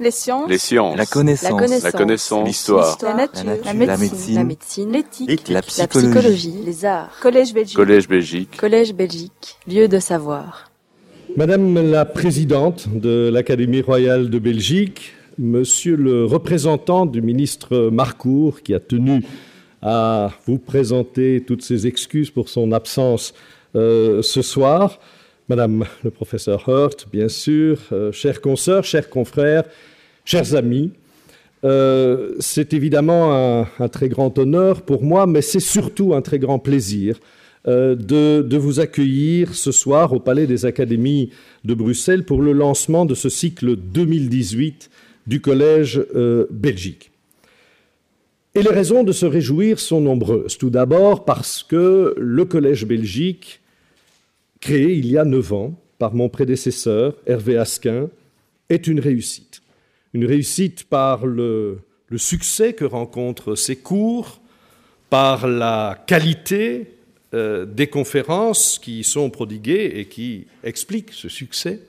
Les sciences. Les sciences. La connaissance. La connaissance. La. L'histoire. La nature. La nature. La La médecine. La. L'éthique. La La psychologie. psychologie. Les arts. Collège Belgique. Collège Belgique. Collège Belgique. Lieu de savoir. Madame la présidente de l'Académie royale de Belgique, monsieur le représentant du ministre Marcourt qui a tenu à vous présenter toutes ses excuses pour son absence euh, ce soir, madame le professeur Hurt, bien sûr, euh, chers consoeurs, chers confrères, chers amis, euh, c'est évidemment un, très grand honneur pour moi, mais c'est surtout un très grand plaisir euh, de, de vous accueillir ce soir au Palais des Académies de Bruxelles pour le lancement de ce cycle 2018 du Collège euh, Belgique. Et les raisons de se réjouir sont nombreuses. Tout d'abord parce que le Collège Belgique, créé il y a neuf ans par mon prédécesseur, Hervé Asquin, est une réussite. Une réussite par le, succès que rencontrent ses cours, par la qualité euh, des conférences qui y sont prodiguées et qui expliquent ce succès,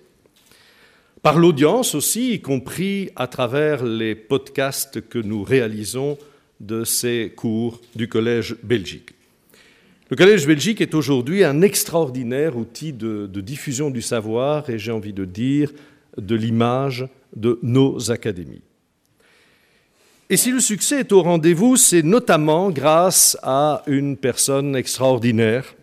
par l'audience aussi, y compris à travers les podcasts que nous réalisons de ces cours du Collège Belgique. Le Collège Belgique est aujourd'hui un extraordinaire outil de diffusion du savoir et j'ai envie de dire de l'image de nos académies. Et si le succès est au rendez-vous, c'est notamment grâce à une personne extraordinaire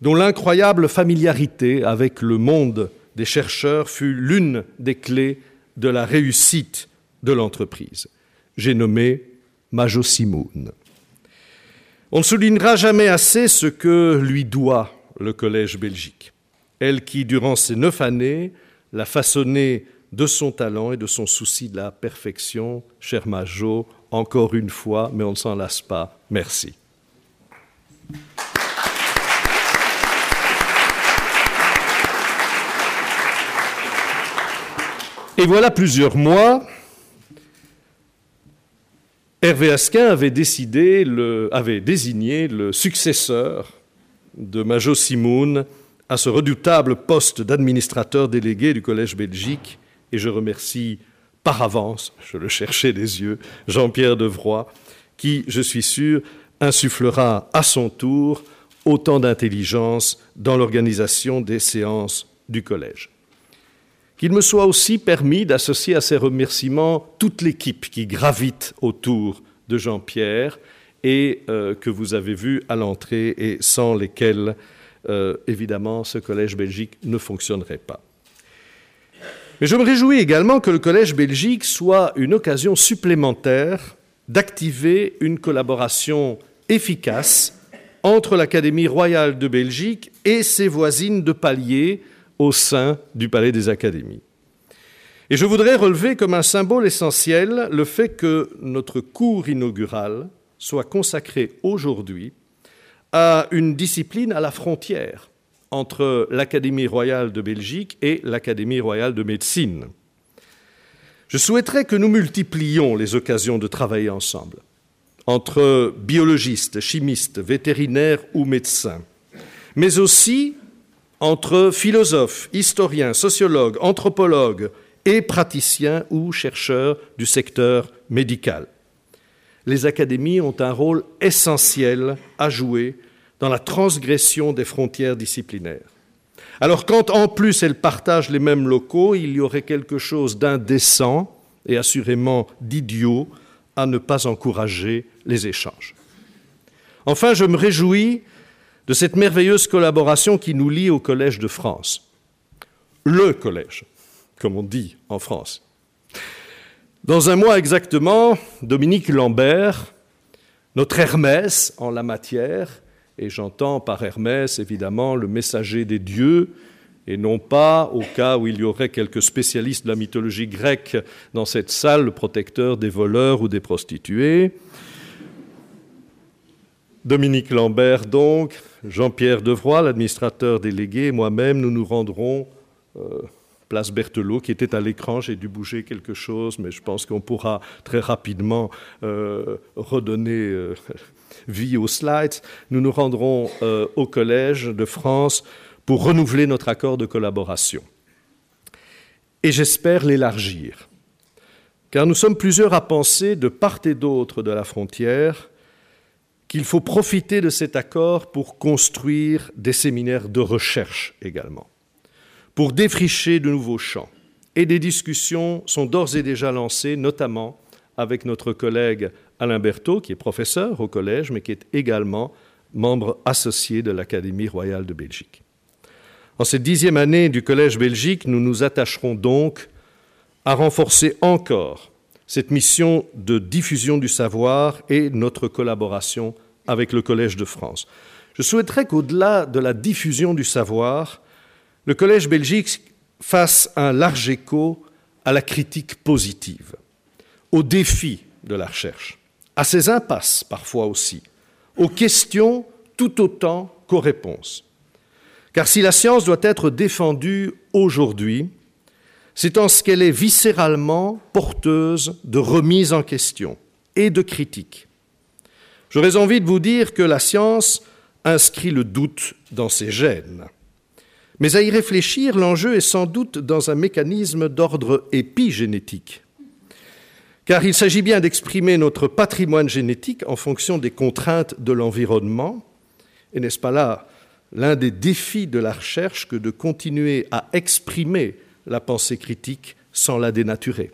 dont l'incroyable familiarité avec le monde des chercheurs fut l'une des clés de la réussite de l'entreprise. J'ai nommé Majo Simoun. On ne soulignera jamais assez ce que lui doit le Collège Belgique. Elle qui, durant ces neuf années, l'a façonné de son talent et de son souci de la perfection. Cher Majo, encore une fois, mais on ne s'en lasse pas, merci. Et voilà plusieurs mois, Hervé Asquin avait, décidé avait désigné le successeur de Majo Simoun à ce redoutable poste d'administrateur délégué du Collège Belgique, et je remercie par avance, je le cherchais des yeux, Jean-Pierre Devroy, qui, je suis sûr, insufflera à son tour autant d'intelligence dans l'organisation des séances du Collège. Qu'il me soit aussi permis d'associer à ces remerciements toute l'équipe qui gravite autour de Jean-Pierre et euh, que vous avez vu à l'entrée et sans lesquels, euh, évidemment, ce Collège Belgique ne fonctionnerait pas. Mais je me réjouis également que le Collège Belgique soit une occasion supplémentaire d'activer une collaboration efficace entre l'Académie royale de Belgique et ses voisines de palier au sein du Palais des Académies. Et je voudrais relever comme un symbole essentiel le fait que notre cours inaugural soit consacré aujourd'hui à une discipline à la frontière entre l'Académie royale de Belgique et l'Académie royale de médecine. Je souhaiterais que nous multiplions les occasions de travailler ensemble, entre biologistes, chimistes, vétérinaires ou médecins, mais aussi entre philosophes, historiens, sociologues, anthropologues et praticiens ou chercheurs du secteur médical. Les académies ont un rôle essentiel à jouer dans la transgression des frontières disciplinaires. Alors quand en plus elles partagent les mêmes locaux, il y aurait quelque chose d'indécent et assurément d'idiot à ne pas encourager les échanges. Enfin, je me réjouis de cette merveilleuse collaboration qui nous lie au Collège de France. Le collège, comme on dit en France. Dans un mois exactement, Dominique Lambert, notre Hermès en la matière, et j'entends par Hermès évidemment le messager des dieux, et non pas, au cas où il y aurait quelques spécialistes de la mythologie grecque dans cette salle, le protecteur des voleurs ou des prostituées. Dominique Lambert, donc, Jean-Pierre Devroy, l'administrateur délégué, moi-même, nous nous rendrons euh, place Berthelot, qui était à l'écran. J'ai dû bouger quelque chose, mais je pense qu'on pourra très rapidement euh, redonner euh, vie aux slides. Nous nous rendrons euh, au Collège de France pour renouveler notre accord de collaboration. Et j'espère l'élargir. car nous sommes plusieurs à penser, de part et d'autre de la frontière, qu'il faut profiter de cet accord pour construire des séminaires de recherche également, pour défricher de nouveaux champs. Et des discussions sont d'ores et déjà lancées, notamment avec notre collègue Alain Berthaud, qui est professeur au collège, mais qui est également membre associé de l'Académie royale de Belgique. En cette dixième année du Collège Belgique, nous nous attacherons donc à renforcer encore cette mission de diffusion du savoir et notre collaboration avec le Collège de France. Je souhaiterais qu'au-delà de la diffusion du savoir, le Collège Belgique fasse un large écho à la critique positive, aux défis de la recherche, à ses impasses parfois aussi, aux questions tout autant qu'aux réponses. Car si la science doit être défendue aujourd'hui, c'est en ce qu'elle est viscéralement porteuse de remise en question et de critique. J'aurais envie de vous dire que la science inscrit le doute dans ses gènes. Mais à y réfléchir, l'enjeu est sans doute dans un mécanisme d'ordre épigénétique. Car il s'agit bien d'exprimer notre patrimoine génétique en fonction des contraintes de l'environnement. Et n'est-ce pas là l'un des défis de la recherche que de continuer à exprimer la pensée critique sans la dénaturer.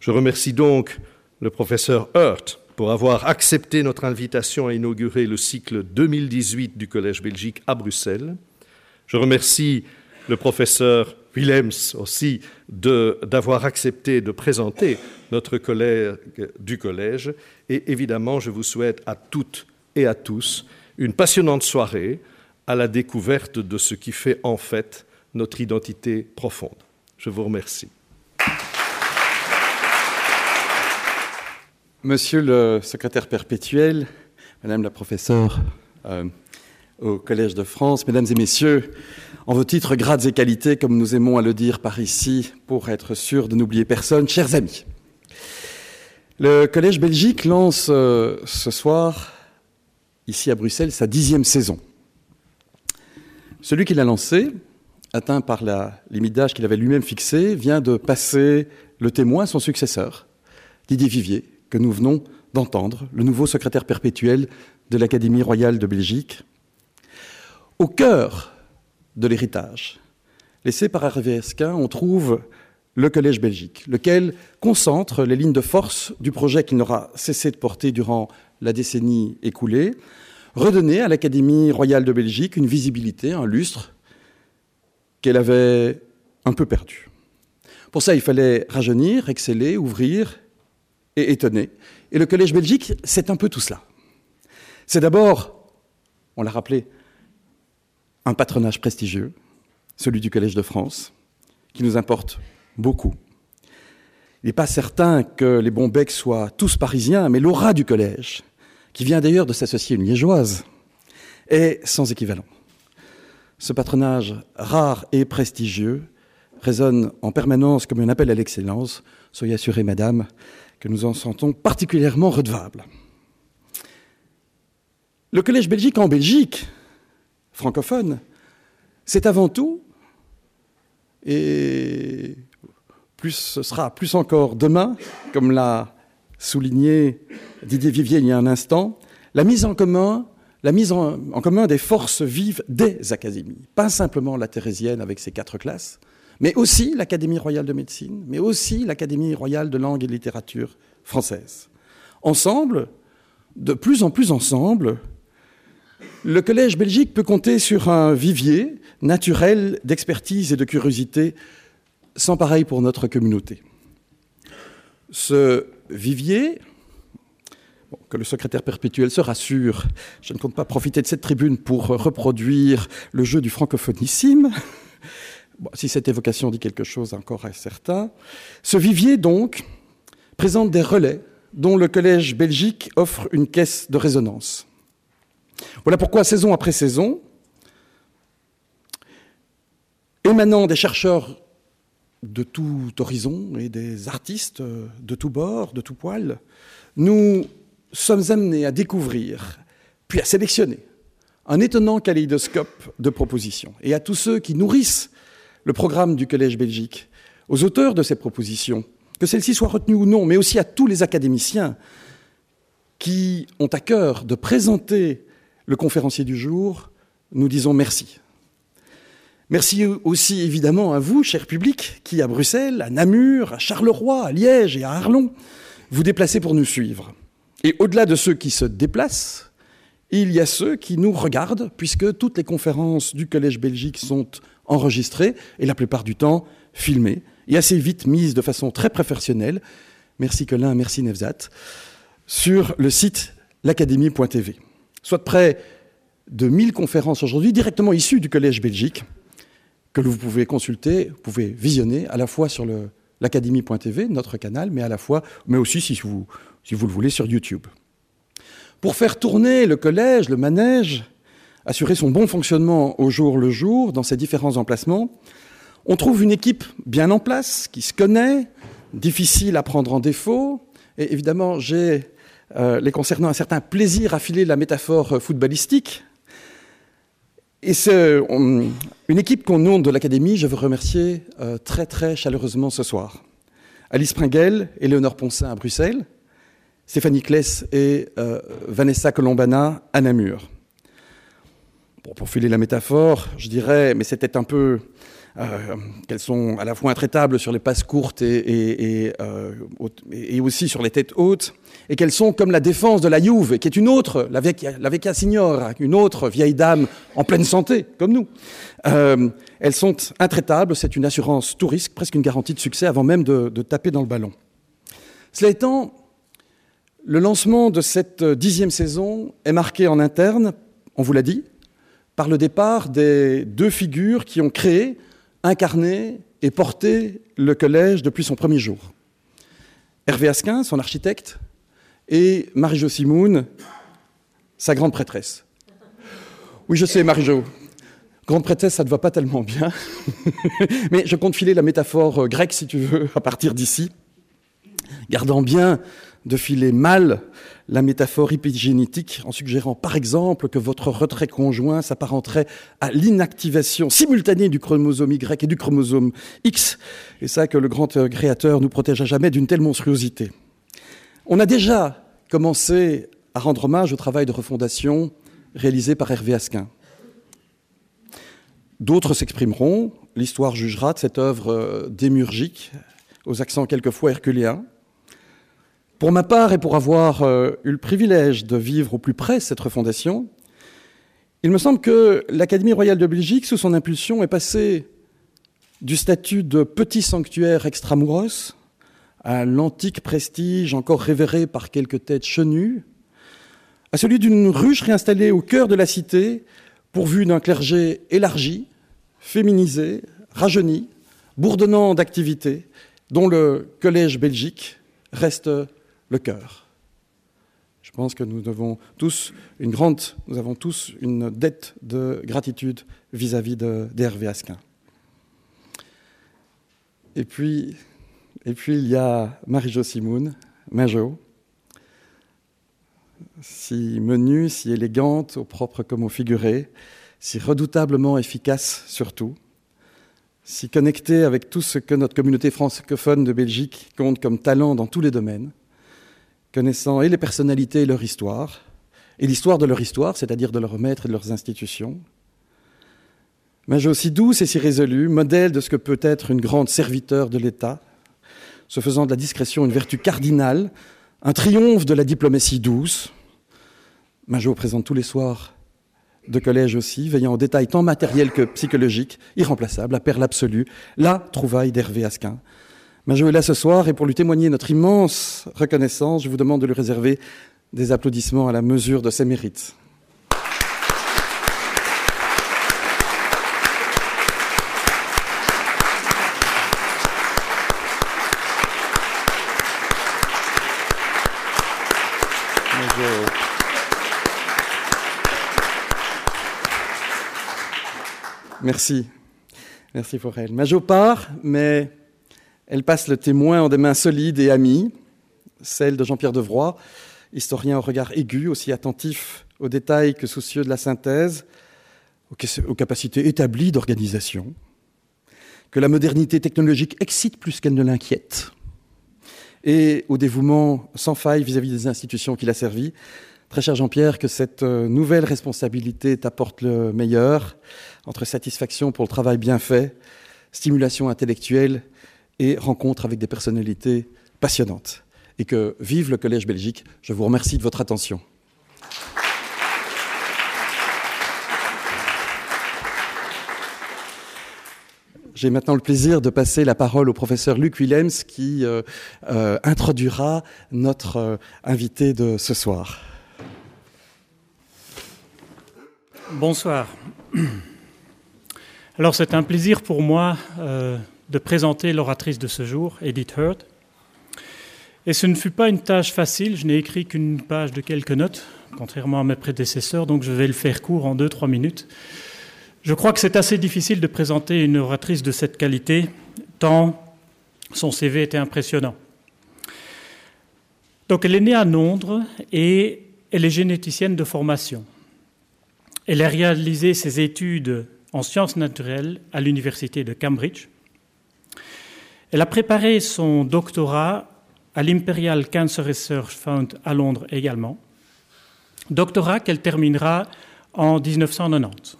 Je remercie donc le professeur Hurt pour avoir accepté notre invitation à inaugurer le cycle 2018 du Collège Belgique à Bruxelles. Je remercie le professeur Willems aussi d'avoir accepté de présenter notre collègue du collège. Et évidemment, je vous souhaite à toutes et à tous une passionnante soirée à la découverte de ce qui fait en fait notre identité profonde. Je vous remercie. Monsieur le secrétaire perpétuel, Madame la professeure euh, au Collège de France, Mesdames et Messieurs, en vos titres, grades et qualités, comme nous aimons à le dire par ici, pour être sûr de n'oublier personne, chers amis. Le Collège Belgique lance euh, ce soir, ici à Bruxelles, sa dixième saison. Celui qui l'a lancé, atteint par la limite d'âge qu'il avait lui-même fixée, vient de passer le témoin à son successeur, Didier Vivier, que nous venons d'entendre, le nouveau secrétaire perpétuel de l'Académie royale de Belgique. Au cœur de l'héritage laissé par Hervé Esquin, on trouve le Collège Belgique, lequel concentre les lignes de force du projet qu'il n'aura cessé de porter durant la décennie écoulée, redonner à l'Académie royale de Belgique une visibilité, un lustre qu'elle avait un peu perdu. Pour ça, il fallait rajeunir, exceller, ouvrir et étonner. Et le Collège Belgique, c'est un peu tout cela. C'est d'abord, on l'a rappelé, un patronage prestigieux, celui du Collège de France, qui nous importe beaucoup. Il n'est pas certain que les bons becs soient tous parisiens, mais l'aura du collège, qui vient d'ailleurs de s'associer une liégeoise, est sans équivalent. Ce patronage rare et prestigieux résonne en permanence comme un appel à l'excellence. Soyez assurée, madame, que nous en sentons particulièrement redevables. Le Collège Belgique en Belgique, francophone, c'est avant tout, et plus ce sera plus encore demain, comme l'a souligné Didier Vivier il y a un instant, la mise en commun la mise en, commun des forces vives des académies, pas simplement la Thérésienne avec ses quatre classes, mais aussi l'Académie royale de médecine, mais aussi l'Académie royale de langue et de littérature française. Ensemble, de plus en plus ensemble, le Collège Belgique peut compter sur un vivier naturel d'expertise et de curiosité sans pareil pour notre communauté. Ce vivier, que le secrétaire perpétuel se rassure, je ne compte pas profiter de cette tribune pour reproduire le jeu du francophonissime. si cette évocation dit quelque chose encore à certain. Ce vivier, donc, présente des relais dont le Collège Belgique offre une caisse de résonance. Voilà pourquoi, saison après saison, émanant des chercheurs de tout horizon et des artistes de tout bord, de tout poil, nous sommes amenés à découvrir, puis à sélectionner un étonnant kaléidoscope de propositions. Et à tous ceux qui nourrissent le programme du Collège Belgique, aux auteurs de ces propositions, que celle-ci soit retenue ou non, mais aussi à tous les académiciens qui ont à cœur de présenter le conférencier du jour, nous disons merci. Merci aussi évidemment à vous, cher public, qui à Bruxelles, à Namur, à Charleroi, à Liège et à Arlon, vous déplacez pour nous suivre. Et au-delà de ceux qui se déplacent, il y a ceux qui nous regardent, puisque toutes les conférences du Collège Belgique sont enregistrées et la plupart du temps filmées et assez vite mises de façon très professionnelle. Merci Colin, merci Nevzat sur le site l'académie.tv. Soit près de 1000 conférences aujourd'hui directement issues du Collège Belgique que vous pouvez consulter, vous pouvez visionner à la fois sur l'académie.tv, notre canal, mais à la fois, mais aussi si vous, le voulez sur YouTube. Pour faire tourner le collège, le manège, assurer son bon fonctionnement au jour le jour dans ses différents emplacements, on trouve une équipe bien en place, qui se connaît, difficile à prendre en défaut. Et évidemment, j'ai euh, les concernant un certain plaisir à filer la métaphore footballistique. Et c'est une équipe qu'on nom de l'Académie, je veux remercier euh, très très chaleureusement ce soir. Alice Pringuel, Éléonore Poncin à Bruxelles, Stéphanie Kless et euh, Vanessa Colombana à Namur. Pour filer la métaphore, je dirais, mais c'était un peu euh, qu'elles sont à la fois intraitables sur les passes courtes et, euh, et, aussi sur les têtes hautes, et qu'elles sont comme la défense de la Juve, qui est une autre, la vecchia, la une autre vieille dame en pleine santé, comme nous. Euh, elles sont intraitables, c'est une assurance tout risque, presque une garantie de succès avant même de taper dans le ballon. Cela étant, le lancement de cette dixième saison est marqué en interne, on vous l'a dit, par le départ des deux figures qui ont créé incarné et porté le collège depuis son premier jour. Hervé Asquin, son architecte, et Marie-Jo Simoun, sa grande prêtresse. Oui, je sais, Marie-Jo. Grande prêtresse, ça ne va pas tellement bien. Mais je compte filer la métaphore grecque, si tu veux, à partir d'ici. Gardant bien de filer mal la métaphore épigénétique en suggérant par exemple que votre retrait conjoint s'apparenterait à l'inactivation simultanée du chromosome Y et du chromosome X, et ça que le grand euh, créateur nous protège à jamais d'une telle monstruosité. On a déjà commencé à rendre hommage au travail de refondation réalisé par Hervé Asquin. D'autres s'exprimeront, l'histoire jugera de cette œuvre euh, démurgique, aux accents quelquefois herculéens, pour ma part, et pour avoir euh, eu le privilège de vivre au plus près cette refondation, il me semble que l'Académie royale de Belgique, sous son impulsion, est passée du statut de petit sanctuaire extramuros à l'antique prestige encore révéré par quelques têtes chenues, à celui d'une ruche réinstallée au cœur de la cité, pourvue d'un clergé élargi, féminisé, rajeuni, bourdonnant d'activité, dont le Collège belgique reste le cœur. Je pense que nous tous une grande, nous avons tous une dette de gratitude vis-à-vis d'Hervé Asquin. Et puis, et puis il y a Marie-Jo Simoun, Majo, si menue, si élégante, au propre comme au figuré, si redoutablement efficace surtout, si connectée avec tout ce que notre communauté francophone de Belgique compte comme talent dans tous les domaines, connaissant et les personnalités et leur histoire, et l'histoire de leur histoire, c'est-à-dire de leurs maîtres et de leurs institutions. Mais j'ai aussi douce et si résolue, modèle de ce que peut être une grande serviteur de l'État, se faisant de la discrétion une vertu cardinale, un triomphe de la diplomatie douce. Majot présente tous les soirs de collège aussi, veillant aux détails tant matériels que psychologiques, irremplaçable, la perle absolue, la trouvaille d'Hervé Asquin, Majo est là ce soir et pour lui témoigner notre immense reconnaissance, je vous demande de lui réserver des applaudissements à la mesure de ses mérites. Merci. Merci pour elle. Majo part, mais elle passe le témoin en des mains solides et amies, celle de Jean-Pierre Devroy, historien au regard aigu, aussi attentif aux détails que soucieux de la synthèse, aux capacités établies d'organisation, que la modernité technologique excite plus qu'elle ne l'inquiète, et au dévouement sans faille vis-à-vis des institutions qu'il a servies. Très cher Jean-Pierre, que cette euh, nouvelle responsabilité t'apporte le meilleur, entre satisfaction pour le travail bien fait, stimulation intellectuelle et rencontre avec des personnalités passionnantes. Et que vive le Collège Belgique. Je vous remercie de votre attention. J'ai maintenant le plaisir de passer la parole au professeur Luc Willems qui euh, euh, introduira notre euh, invité de ce soir. Bonsoir. Alors c'est un plaisir pour moi de présenter l'oratrice de ce jour, Edith Hurt. Et ce ne fut pas une tâche facile, je n'ai écrit qu'une page de quelques notes, contrairement à mes prédécesseurs, donc je vais le faire court en deux, trois minutes. Je crois que c'est assez difficile de présenter une oratrice de cette qualité, tant son CV était impressionnant. Donc elle est née à Londres et elle est généticienne de formation. Elle a réalisé ses études en sciences naturelles à l'université de Cambridge. Elle a préparé son doctorat à l'Imperial Cancer Research Fund à Londres également, doctorat qu'elle terminera en 1990.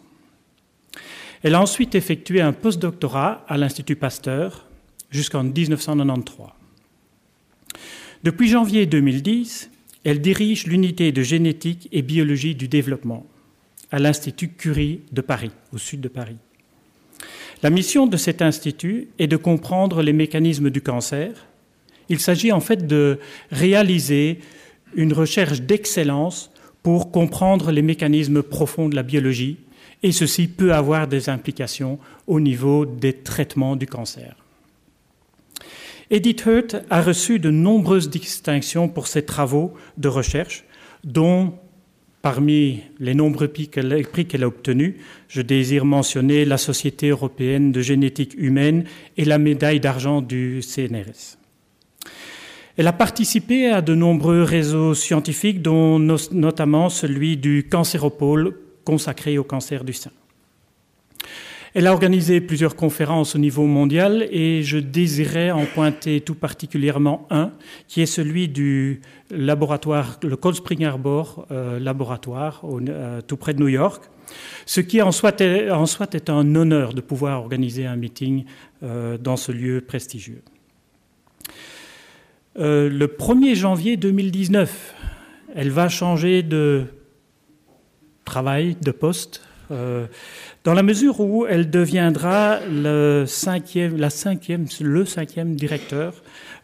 Elle a ensuite effectué un postdoctorat à l'Institut Pasteur jusqu'en 1993. Depuis janvier 2010, elle dirige l'unité de génétique et biologie du développement à l'Institut Curie de Paris, au sud de Paris. La mission de cet institut est de comprendre les mécanismes du cancer. Il s'agit en fait de réaliser une recherche d'excellence pour comprendre les mécanismes profonds de la biologie et ceci peut avoir des implications au niveau des traitements du cancer. Edith Hurt a reçu de nombreuses distinctions pour ses travaux de recherche, dont parmi les nombreux prix qu'elle a obtenus, je désire mentionner la Société européenne de génétique humaine et la médaille d'argent du CNRS. Elle a participé à de nombreux réseaux scientifiques, dont notamment celui du Cancéropole consacrée au cancer du sein. Elle a organisé plusieurs conférences au niveau mondial et je désirais en pointer tout particulièrement un, qui est celui du laboratoire, le Cold Spring Harbor euh, laboratoire, euh, tout près de New York, ce qui en soi, est, en soit est un honneur de pouvoir organiser un meeting euh, dans ce lieu prestigieux. le 1er janvier 2019, elle va changer de travail, de poste, euh, dans la mesure où elle deviendra le cinquième, la cinquième, le cinquième directeur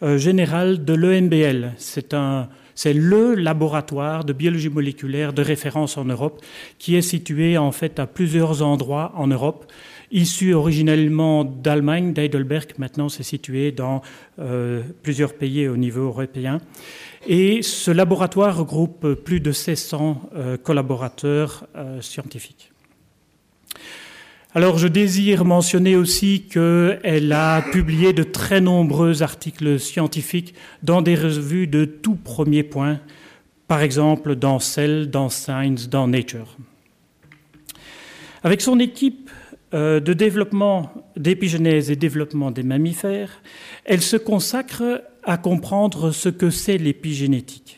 euh, général de l'EMBL. C'est un, c'est le laboratoire de biologie moléculaire de référence en Europe qui est situé en fait à plusieurs endroits en Europe. Issu originellement d'Allemagne, d'Heidelberg, maintenant c'est situé dans euh, plusieurs pays au niveau européen. Et ce laboratoire regroupe plus de 600 euh, collaborateurs scientifiques. Alors je désire mentionner aussi qu'elle a publié de très nombreux articles scientifiques dans des revues de tout premier point, par exemple dans Cell, dans Science, dans Nature. Avec son équipe euh, de développement d'épigénèse et développement des mammifères, elle se consacre à comprendre ce que c'est l'épigénétique.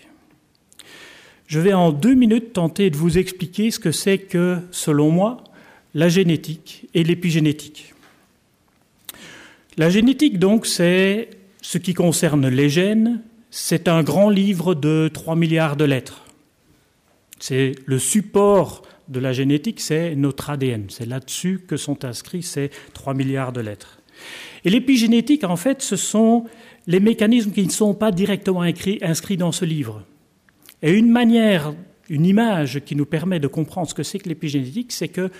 Je vais en deux minutes tenter de vous expliquer ce que c'est que, selon moi, la génétique et l'épigénétique. La génétique, donc, c'est ce qui concerne les gènes. C'est un grand livre de 3 milliards de lettres. C'est le support de la génétique, c'est notre ADN. C'est là-dessus que sont inscrits ces 3 milliards de lettres. Et l'épigénétique, en fait, ce sont les mécanismes qui ne sont pas directement inscrits dans ce livre. Et une manière, une image qui nous permet de comprendre ce que c'est que l'épigénétique, c'est que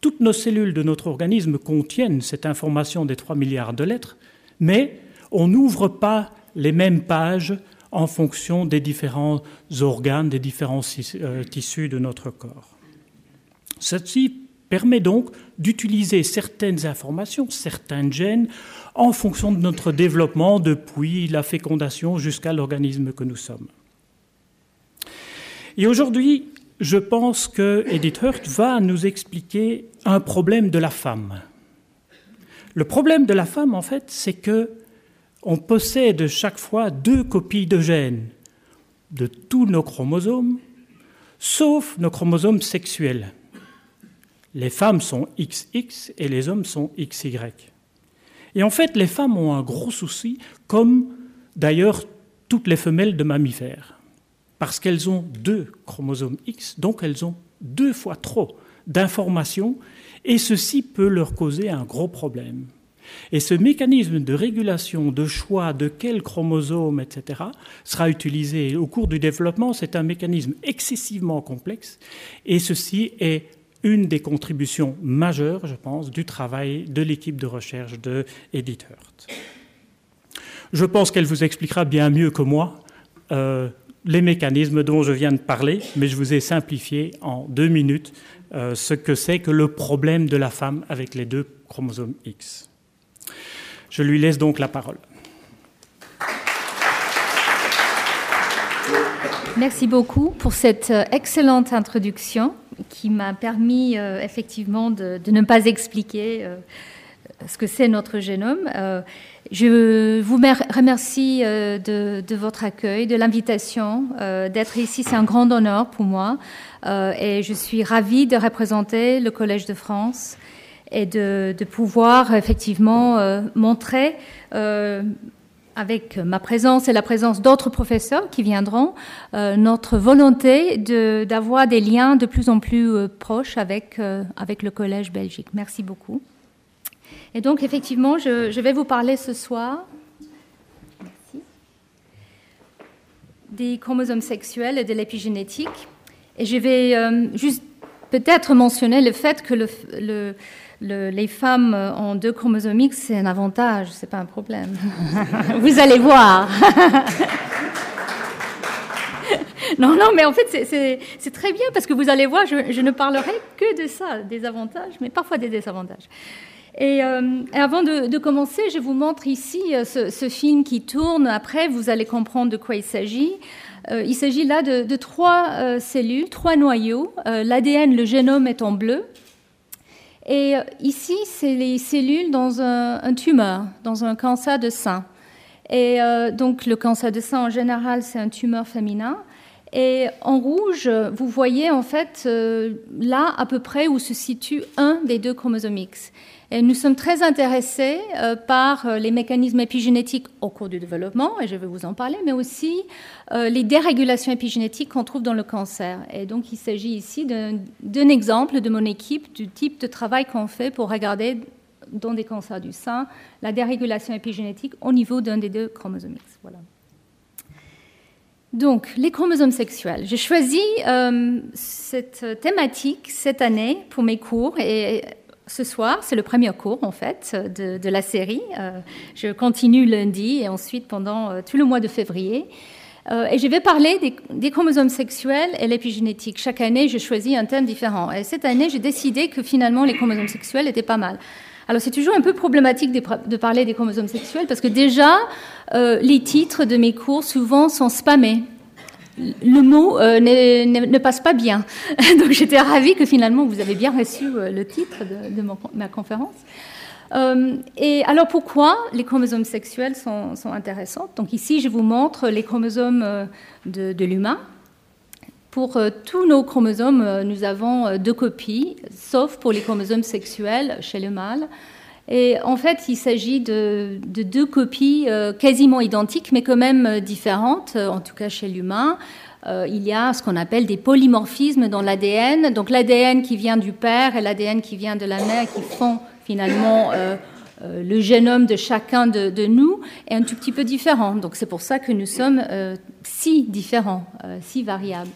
toutes nos cellules de notre organisme contiennent cette information des 3 milliards de lettres, mais on n'ouvre pas les mêmes pages en fonction des différents organes, des différents euh, tissus de notre corps. Ceci permet donc d'utiliser certaines informations, certains gènes, en fonction de notre développement depuis la fécondation jusqu'à l'organisme que nous sommes. Et aujourd'hui, je pense que Edith Hurt va nous expliquer un problème de la femme. Le problème de la femme, en fait, c'est que on possède chaque fois deux copies de gènes de tous nos chromosomes, sauf nos chromosomes sexuels. Les femmes sont XX et les hommes sont XY. Et en fait, les femmes ont un gros souci, comme d'ailleurs toutes les femelles de mammifères, parce qu'elles ont deux chromosomes X, donc elles ont deux fois trop d'informations, et ceci peut leur causer un gros problème. Et ce mécanisme de régulation, de choix de quel chromosome, etc., sera utilisé au cours du développement. C'est un mécanisme excessivement complexe et ceci est une des contributions majeures, je pense, du travail de l'équipe de recherche de Edith Hurt. Je pense qu'elle vous expliquera bien mieux que moi euh, les mécanismes dont je viens de parler, mais je vous ai simplifié en deux minutes euh, ce que c'est que le problème de la femme avec les deux chromosomes X. Je lui laisse donc la parole. Merci beaucoup pour cette euh, excellente introduction qui m'a permis euh, effectivement de, ne pas expliquer ce que c'est notre génome. je vous remercie de, de, votre accueil, de l'invitation, d'être ici. C'est un grand honneur pour moi et je suis ravie de représenter le Collège de France et de, pouvoir effectivement euh, montrer euh, avec ma présence et la présence d'autres professeurs qui viendront, euh, notre volonté d'avoir des liens de plus en plus proches avec, avec le Collège Belgique. Merci beaucoup. Et donc, effectivement, je, vais vous parler ce soir des chromosomes sexuels et de l'épigénétique. Et je vais juste peut-être mentionner le fait que le, le les femmes en deux chromosomes X, c'est un avantage, c'est pas un problème. Vous allez voir. non, non, mais en fait, c'est très bien parce que vous allez voir, je, ne parlerai que de ça, des avantages, mais parfois des désavantages. Et, euh, avant de, commencer, je vous montre ici euh, ce, film qui tourne. Après, vous allez comprendre de quoi il s'agit. Euh, il s'agit là de, trois cellules, trois noyaux. L'ADN, le génome est en bleu. Et ici, c'est les cellules dans un, tumeur, dans un cancer de sein. Et donc, le cancer de sein, en général, c'est un tumeur féminin. Et en rouge, vous voyez en fait là à peu près où se situe un des deux chromosomes X. Nous sommes très intéressés euh, par euh, les mécanismes épigénétiques au cours du développement, et je vais vous en parler, mais aussi euh, les dérégulations épigénétiques qu'on trouve dans le cancer. Et donc il s'agit ici d'un exemple de mon équipe, du type de travail qu'on fait pour regarder dans des cancers du sein la dérégulation épigénétique au niveau d'un des deux chromosomes X. Voilà. Donc, les chromosomes sexuels. J'ai choisi cette thématique cette année pour mes cours et ce soir, c'est le premier cours en fait de, la série. Euh, je continue lundi et ensuite pendant euh, tout le mois de février. Euh, et je vais parler des, chromosomes sexuels et l'épigénétique. Chaque année, je choisis un thème différent. Et cette année, j'ai décidé que finalement, les chromosomes sexuels étaient pas mal. Alors c'est toujours un peu problématique de, parler des chromosomes sexuels parce que déjà, les titres de mes cours souvent sont spammés le mot euh, ne passe pas bien. Donc j'étais ravie que finalement vous avez bien reçu euh, le titre de, ma conférence. Euh, et alors pourquoi les chromosomes sexuels sont, intéressants? Donc ici je vous montre les chromosomes de, l'humain. Pour tous nos chromosomes, nous avons deux copies, sauf pour les chromosomes sexuels chez le mâle. Et en fait, il s'agit de, deux copies euh, quasiment identiques, mais quand même euh, différentes, euh, en tout cas chez l'humain. il y a ce qu'on appelle des polymorphismes dans l'ADN. Donc l'ADN qui vient du père et l'ADN qui vient de la mère qui font finalement le génome de chacun de, de, nous est un tout petit peu différent. Donc c'est pour ça que nous sommes si différents, si variables.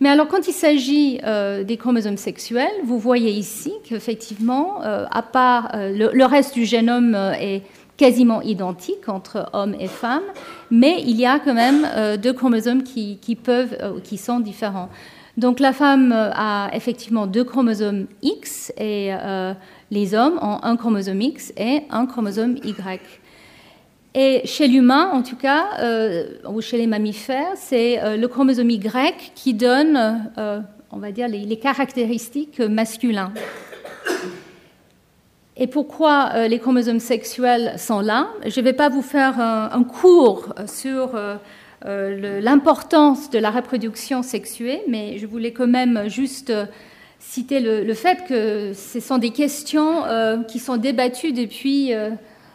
Mais alors, quand il s'agit euh, des chromosomes sexuels, vous voyez ici qu'effectivement, euh, à part euh, le, reste du génome est quasiment identique entre hommes et femmes, mais il y a quand même deux chromosomes qui, qui peuvent, qui sont différents. Donc, la femme a effectivement deux chromosomes X et les hommes ont un chromosome X et un chromosome Y. Et chez l'humain, en tout cas, euh, ou chez les mammifères, c'est euh, le chromosome Y qui donne, euh, on va dire, les, caractéristiques masculines. Et pourquoi les chromosomes sexuels sont là? Je ne vais pas vous faire un, cours sur l'importance de la reproduction sexuée, mais je voulais quand même juste citer le, fait que ce sont des questions qui sont débattues depuis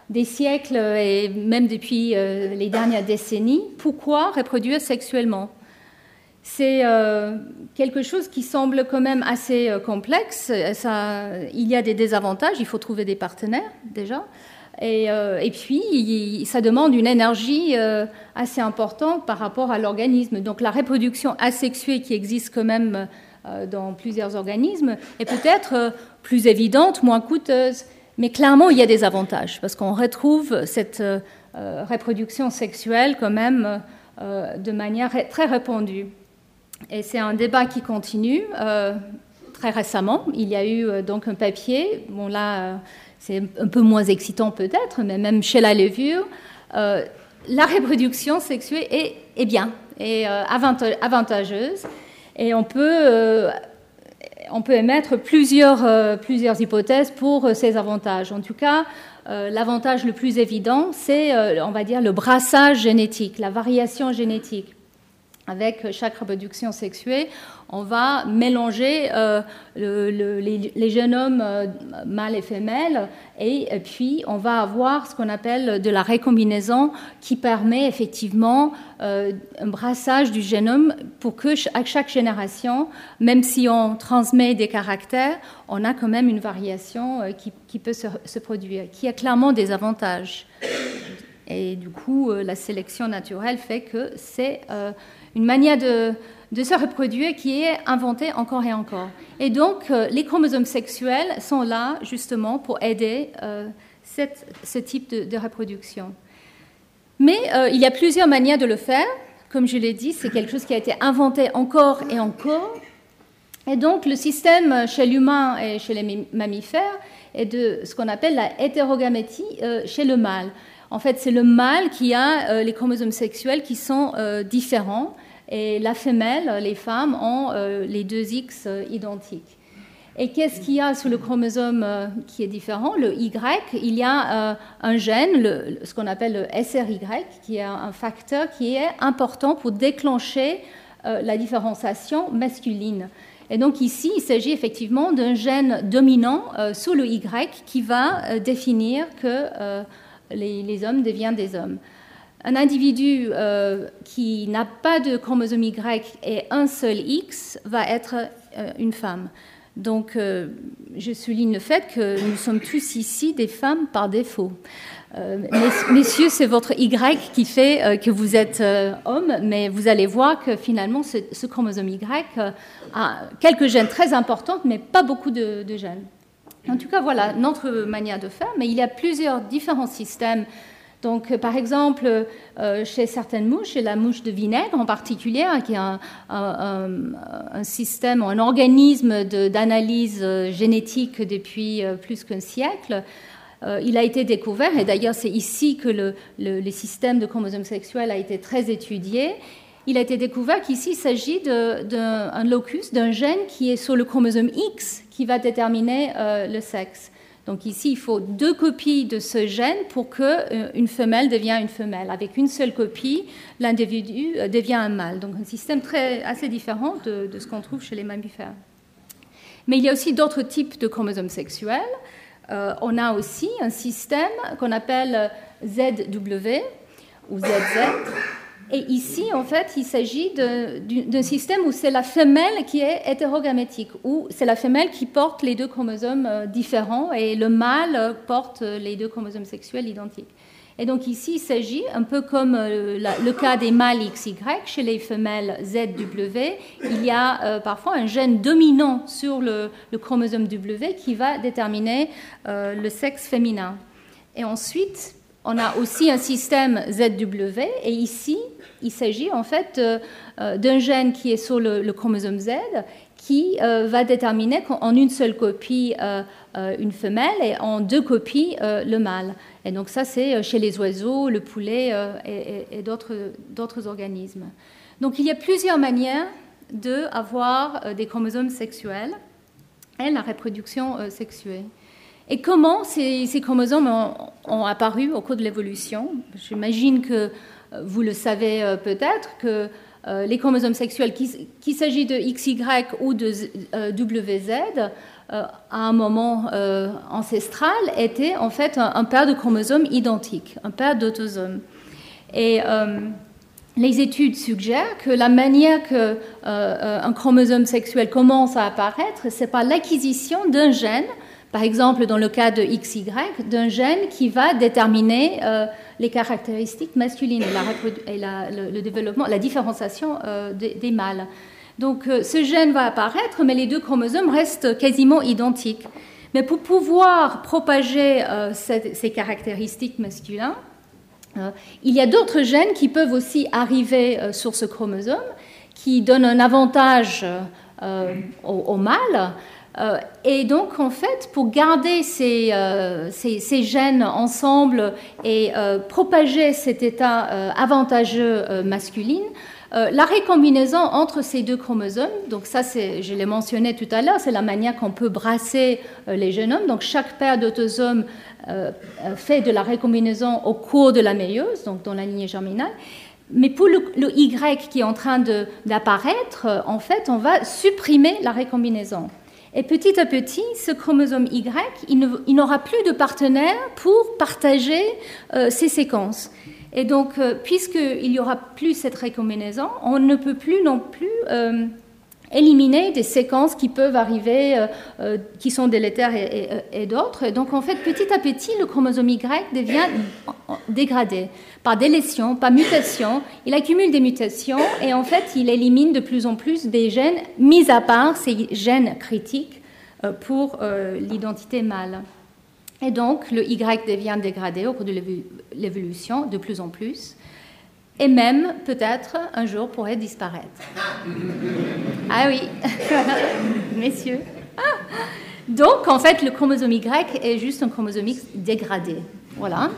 des siècles et même depuis les dernières décennies. Pourquoi reproduire sexuellement? C'est euh, quelque chose qui semble quand même assez euh, complexe. il y a des désavantages, il faut trouver des partenaires déjà. Et, euh, puis, ça demande une énergie assez importante par rapport à l'organisme. Donc la reproduction asexuée qui existe quand même dans plusieurs organismes est peut-être plus évidente, moins coûteuse. Mais clairement, il y a des avantages parce qu'on retrouve cette reproduction sexuelle quand même de manière très répandue. Et c'est un débat qui continue. Euh, très récemment, il y a eu euh, donc un papier. Bon là, euh, c'est un peu moins excitant peut-être, mais même chez la levure, la reproduction sexuée est, bien, est avantageuse, et on peut on peut émettre plusieurs, plusieurs hypothèses pour ces avantages. En tout cas, l'avantage le plus évident, c'est, on va dire, le brassage génétique, la variation génétique avec chaque reproduction sexuée, on va mélanger euh, les, génomes euh, mâles et femelles et, puis on va avoir ce qu'on appelle de la récombinaison qui permet effectivement euh, un brassage du génome pour que à chaque génération, même si on transmet des caractères, on a quand même une variation qui, peut se, produire, qui a clairement des avantages. Et du coup, la sélection naturelle fait que c'est une manière de, se reproduire qui est inventée encore et encore. Et donc, euh, les chromosomes sexuels sont là justement pour aider euh, ce type de, reproduction. Mais euh, il y a plusieurs manières de le faire. Comme je l'ai dit, c'est quelque chose qui a été inventé encore et encore. Et donc, le système chez l'humain et chez les mammifères est de ce qu'on appelle la hétérogamétie chez le mâle. En fait, c'est le mâle qui a les chromosomes sexuels qui sont différents et la femelle, les femmes, ont euh, les deux X euh, identiques. Et qu'est-ce qu'il y a sur le chromosome euh, qui est différent? Le Y, il y a un gène, ce qu'on appelle le SRY, qui est un facteur qui est important pour déclencher la différenciation masculine. Et donc ici, il s'agit effectivement d'un gène dominant sous le Y qui va définir que les hommes deviennent des hommes un individu euh, qui n'a pas de chromosome Y et un seul X va être euh, une femme. Donc, euh, je souligne le fait que nous sommes tous ici des femmes par défaut. messieurs, c'est votre Y qui fait que vous êtes homme, mais vous allez voir que finalement, ce, chromosome Y a quelques gènes très importants, mais pas beaucoup de, de gènes. En tout cas, voilà notre manière de faire, mais il y a plusieurs différents systèmes donc, euh, par exemple, euh, chez certaines mouches, chez la mouche de vinaigre en particulier, hein, qui est un, système, un organisme d'analyse euh, génétique depuis plus qu'un siècle, il a été découvert, et d'ailleurs c'est ici que le, système de chromosomes sexuels a été très étudié. Il a été découvert qu'ici il s'agit d'un locus, d'un gène qui est sur le chromosome X qui va déterminer le sexe. Donc ici, il faut deux copies de ce gène pour qu'une euh, femelle devienne une femelle. Avec une seule copie, l'individu euh, devient un mâle. Donc un système très, assez différent de, ce qu'on trouve chez les mammifères. Mais il y a aussi d'autres types de chromosomes sexuels. Euh, on a aussi un système qu'on appelle ZW ou ZZ et ici, en fait, il s'agit d'un système où c'est la femelle qui est hétérogamétique, où c'est la femelle qui porte les deux chromosomes euh, différents et le mâle porte les deux chromosomes sexuels identiques. Et donc ici, il s'agit, un peu comme euh, le cas des mâles XY, chez les femelles ZW, il y a euh, parfois un gène dominant sur le, chromosome W qui va déterminer le sexe féminin. Et ensuite, on a aussi un système ZW, et ici, il s'agit en fait euh, euh, d'un gène qui est sur le, chromosome Z, qui euh, va déterminer en une seule copie une femelle et en deux copies le mâle. Et donc ça, c'est chez les oiseaux, le poulet et, d'autres organismes. Donc il y a plusieurs manières d'avoir des chromosomes sexuels et la reproduction sexuée. Et comment ces, chromosomes ont, apparu au cours de l'évolution? J'imagine que vous le savez peut-être que les chromosomes sexuels, qu'il s'agit de XY ou de WZ, à un moment ancestral, étaient en fait un, un, paire de chromosomes identiques, un paire d'autosomes. Et les études suggèrent que la manière que euh, euh, un chromosome sexuel commence à apparaître, c'est par l'acquisition d'un gène, par exemple dans le cas de XY, d'un gène qui va déterminer euh, les caractéristiques masculines et, la, le, développement, la différenciation des, mâles. Donc ce gène va apparaître, mais les deux chromosomes restent quasiment identiques. Mais pour pouvoir propager ces caractéristiques masculines, euh, il y a d'autres gènes qui peuvent aussi arriver euh, sur ce chromosome, qui donnent un avantage euh, au, mâle. Et donc, en fait, pour garder ces, ces, gènes ensemble et propager cet état avantageux masculin, la récombinaison entre ces deux chromosomes, donc ça, je l'ai mentionné tout à l'heure, c'est la manière qu'on peut brasser les génomes. Donc chaque paire d'autosomes euh, euh, fait de la récombinaison au cours de la méiose, donc dans la lignée germinale. Mais pour le, Y qui est en train d'apparaître, euh, en fait, on va supprimer la récombinaison. Et petit à petit, ce chromosome Y, il n'aura plus de partenaire pour partager ces séquences. Et donc, puisqu'il n'y aura plus cette récombinaison, on ne peut plus non plus éliminer des séquences qui peuvent arriver, euh, euh, qui sont délétères et, d'autres. Donc en fait, petit à petit, le chromosome Y devient dégradé par délétion, par mutation. Il accumule des mutations et en fait, il élimine de plus en plus des gènes, mis à part ces gènes critiques euh, pour l'identité mâle. Et donc, le Y devient dégradé au cours de l'évolution de plus en plus et même peut-être un jour pourrait disparaître. Ah oui, messieurs. Donc en fait, le chromosome Y est juste un chromosome dégradé. Voilà.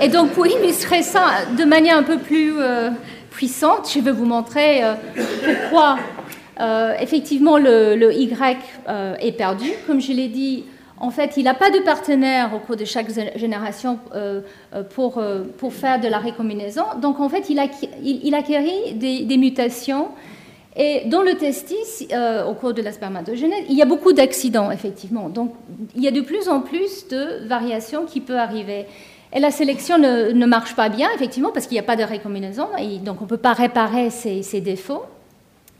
Et donc pour illustrer ça de manière un peu plus euh, puissante, je vais vous montrer euh, pourquoi euh, effectivement le, le Y est perdu. Comme je l'ai dit, en fait, il n'a pas de partenaire au cours de chaque génération euh, euh, pour, euh, pour faire de la récombinaison. Donc, en fait, il, acquérit des, mutations. Et dans le testis, au cours de la spermatogénèse, il y a beaucoup d'accidents, effectivement. Donc, il y a de plus en plus de variations qui peuvent arriver. Et la sélection ne, marche pas bien, effectivement, parce qu'il n'y a pas de récombinaison. Et donc, on ne peut pas réparer ces, ces, défauts.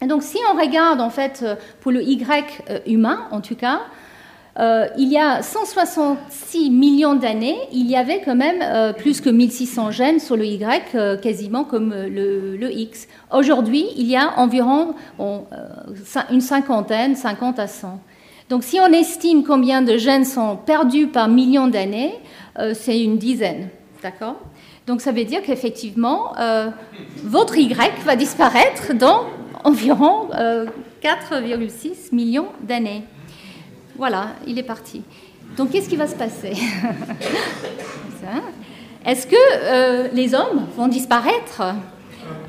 Et donc, si on regarde, en fait, pour le Y humain, en tout cas, euh, il y a 166 millions d'années, il y avait quand même euh, plus que 1600 gènes sur le Y, euh, quasiment comme le, X. Aujourd'hui, il y a environ une cinquantaine, 50 à 100. Donc si on estime combien de gènes sont perdus par millions d'années, c'est une dizaine. D'accord? Donc ça veut dire qu'effectivement, votre Y va disparaître dans environ 4,6 millions d'années. Voilà, il est parti. Donc qu'est-ce qui va se passer Est-ce que euh, les hommes vont disparaître?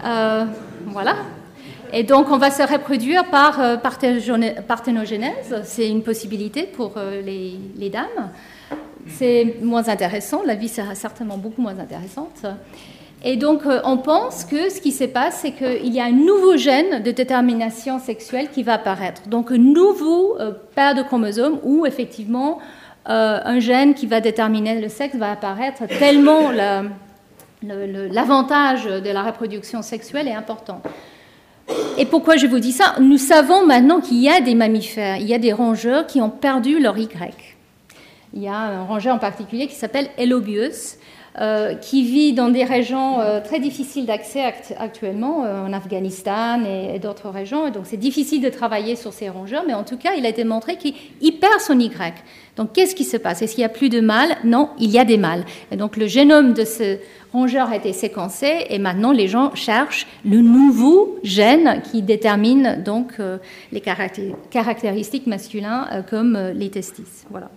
Euh, Voilà. Et donc on va se reproduire par euh, parthénogénèse. C'est une possibilité pour les, les dames. C'est moins intéressant. La vie sera certainement beaucoup moins intéressante. Et donc, euh, on pense que ce qui se passe, c'est qu'il y a un nouveau gène de détermination sexuelle qui va apparaître. Donc, un nouveau euh, paire de chromosomes où, effectivement, euh, un gène qui va déterminer le sexe va apparaître tellement l'avantage de la reproduction sexuelle est important. Et pourquoi je vous dis ça? Nous savons maintenant qu'il y a des mammifères, il y a des rongeurs qui ont perdu leur Y. Il y a un rongeur en particulier qui s'appelle Elobius, qui vit dans des régions euh, très difficiles d'accès actuellement, euh, en Afghanistan et, d'autres régions. Et donc c'est difficile de travailler sur ces rongeurs, mais en tout cas, il a été montré qu'il perd son Y. Donc qu'est-ce qui se passe? Est-ce qu'il n'y a plus de mâles Non, il y a des mâles. Et donc le génome de ce rongeur a été séquencé et maintenant les gens cherchent le nouveau gène qui détermine donc les caractéristiques masculines comme les testis. Voilà.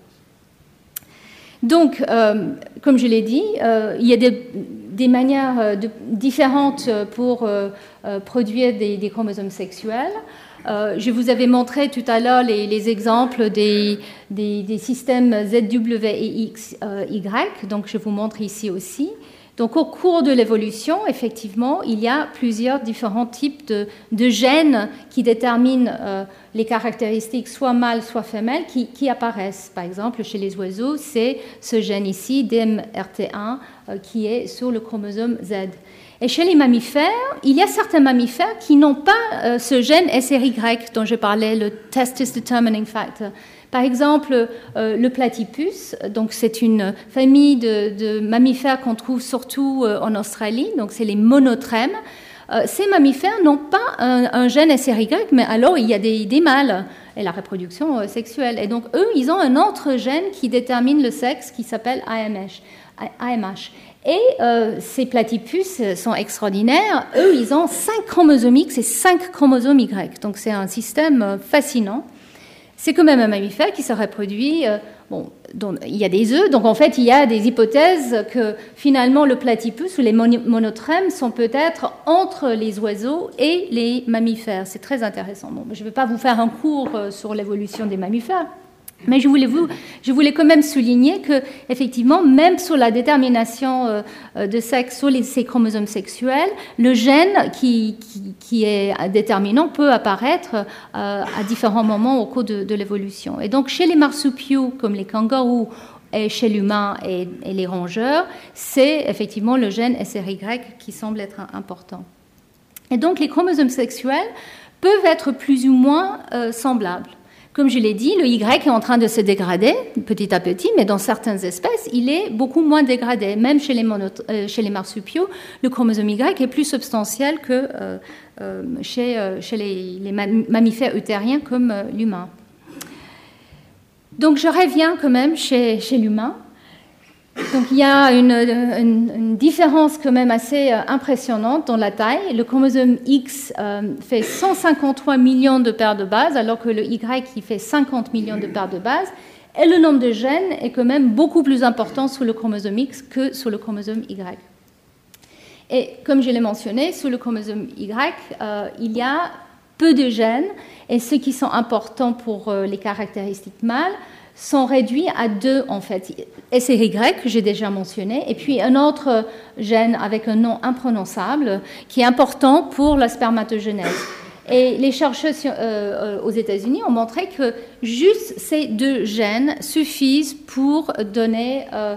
Donc, euh, comme je l'ai dit, euh, il y a des manières différentes pour produire des, chromosomes sexuels. je vous avais montré tout à l'heure les, exemples des, des, systèmes ZW et XY, donc je vous montre ici aussi. Donc au cours de l'évolution, effectivement, il y a plusieurs différents types de, gènes qui déterminent euh, les caractéristiques soit mâles, soit femelles qui, apparaissent. Par exemple, chez les oiseaux, c'est ce gène ici, DMRT1, euh, qui est sur le chromosome Z. Et chez les mammifères, il y a certains mammifères qui n'ont pas euh, ce gène SRY dont je parlais, le testis determining factor. Par exemple, euh, le platypus, donc c'est une famille de, mammifères qu'on trouve surtout euh, en Australie, donc c'est les monotrèmes. Euh, ces mammifères n'ont pas un, gène SRY, mais alors il y a des, mâles et la reproduction sexuelle. Et donc eux, ils ont un autre gène qui détermine le sexe qui s'appelle AMH. AMH. Et ces platypus sont extraordinaires. Eux, ils ont 5 chromosomes X et 5 chromosomes Y. Donc c'est un système fascinant c'est quand même un mammifère qui se reproduit. Euh, bon, il y a des œufs, donc en fait, il y a des hypothèses que finalement le platypus ou les monotrèmes sont peut-être entre les oiseaux et les mammifères. C'est très intéressant. Bon, je ne vais pas vous faire un cours euh, sur l'évolution des mammifères. Mais je voulais, quand même souligner que, effectivement, même sur la détermination euh, euh, de sexe sur les, ces chromosomes sexuels, le gène qui, qui, est déterminant peut apparaître euh, à différents moments au cours de, l'évolution. Et donc, chez les marsupiaux, comme les kangourous, et chez l'humain et, les rongeurs, c'est effectivement le gène SRY qui semble être important. Et donc, les chromosomes sexuels peuvent être plus ou moins semblables. Comme je l'ai dit, le Y est en train de se dégrader petit à petit, mais dans certaines espèces, il est beaucoup moins dégradé. Même chez les, euh, marsupiaux, le chromosome Y est plus substantiel que euh, euh, chez, les, mammifères utériens comme l'humain. Donc je reviens quand même chez l'humain. Donc il y a une, différence quand même assez euh, impressionnante dans la taille. Le chromosome X euh, fait 153 millions de paires de bases, alors que le Y fait 50 millions de paires de bases. Et le nombre de gènes est quand même beaucoup plus important sur le chromosome X que sur le chromosome Y. Et comme je l'ai mentionné, sur le chromosome Y, euh, il y a peu de gènes, et ceux qui sont importants pour les caractéristiques mâles sont réduits à deux en fait. SRY que j'ai déjà mentionné, et puis un autre gène avec un nom imprononçable qui est important pour la spermatogenèse. Et les chercheurs euh, euh, aux États-Unis ont montré que juste ces deux gènes suffisent pour donner euh,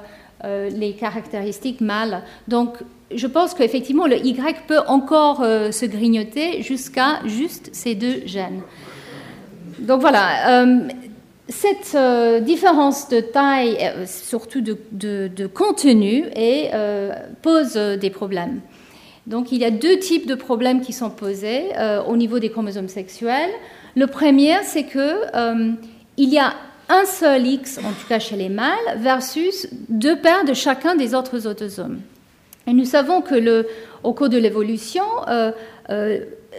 les caractéristiques mâles. Donc, je pense qu'effectivement, le Y peut encore se grignoter jusqu'à juste ces deux gènes. Donc voilà cette euh, différence de taille, euh, surtout de, contenu, euh, pose des problèmes. Donc il y a deux types de problèmes qui sont posés au niveau des chromosomes sexuels. Le premier, c'est que il y a un seul X, en tout cas chez les mâles, versus deux paires de chacun des autres autosomes. Et nous savons que au cours de l'évolution,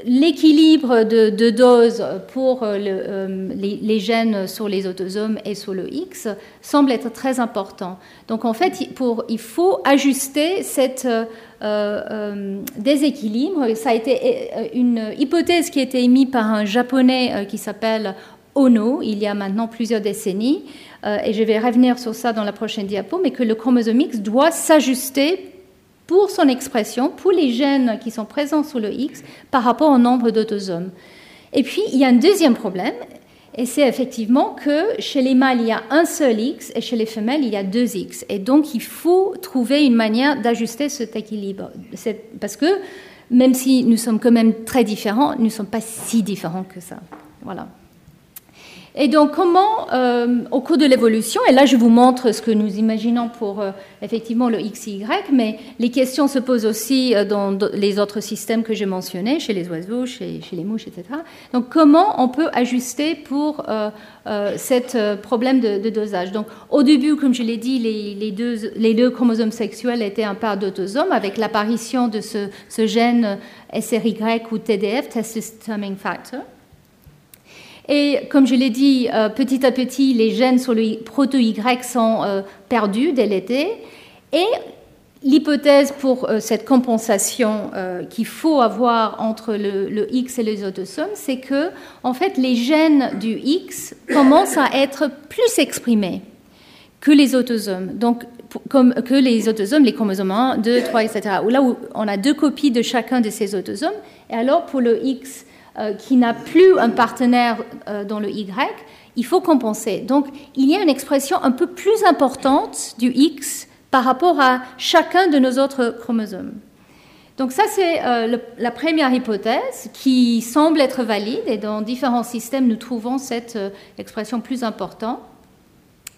l'équilibre de, dose pour euh, euh, les, gènes sur les autosomes et sur le X semble être très important. Donc en fait, il faut ajuster cette euh, déséquilibre. Ça a été une hypothèse qui a été émise par un japonais qui s'appelle Ono il y a maintenant plusieurs décennies, et je vais revenir sur ça dans la prochaine diapo, mais que le chromosome X doit s'ajuster pour son expression, pour les gènes qui sont présents sur le X par rapport au nombre d'autosomes. Et puis, il y a un deuxième problème, et c'est effectivement que chez les mâles, il y a un seul X et chez les femelles, il y a deux X. Et donc, il faut trouver une manière d'ajuster cet équilibre. Parce que même si nous sommes quand même très différents, nous ne sommes pas si différents que ça. Voilà. Et donc, comment, euh, au cours de l'évolution, et là je vous montre ce que nous imaginons pour euh, effectivement le XY, mais les questions se posent aussi euh, dans les autres systèmes que j'ai mentionnés, chez les oiseaux, chez, les mouches, etc. Donc, comment on peut ajuster pour ce problème de, dosage? Donc, au début, comme je l'ai dit, les, deux, les, deux, chromosomes sexuels étaient un paire d'autosomes avec l'apparition de ce, ce, gène SRY ou TDF, Testis Determining Factor. Et comme je l'ai dit, euh, petit à petit, les gènes sur le proto-Y sont euh, perdus dès l'été. Et l'hypothèse pour cette compensation qu'il faut avoir entre le, X et les autosomes, c'est que en fait les gènes du X commencent à être plus exprimés que les autosomes. Donc, que les autosomes, les chromosomes 1, 2, 3, etc. Là où on a deux copies de chacun de ces autosomes. Et alors, pour le X euh, qui n'a plus un partenaire euh, dans le Y, il faut compenser. Donc, il y a une expression un peu plus importante du X par rapport à chacun de nos autres chromosomes. Donc ça, c'est euh, la première hypothèse qui semble être valide et dans différents systèmes, nous trouvons cette expression plus importante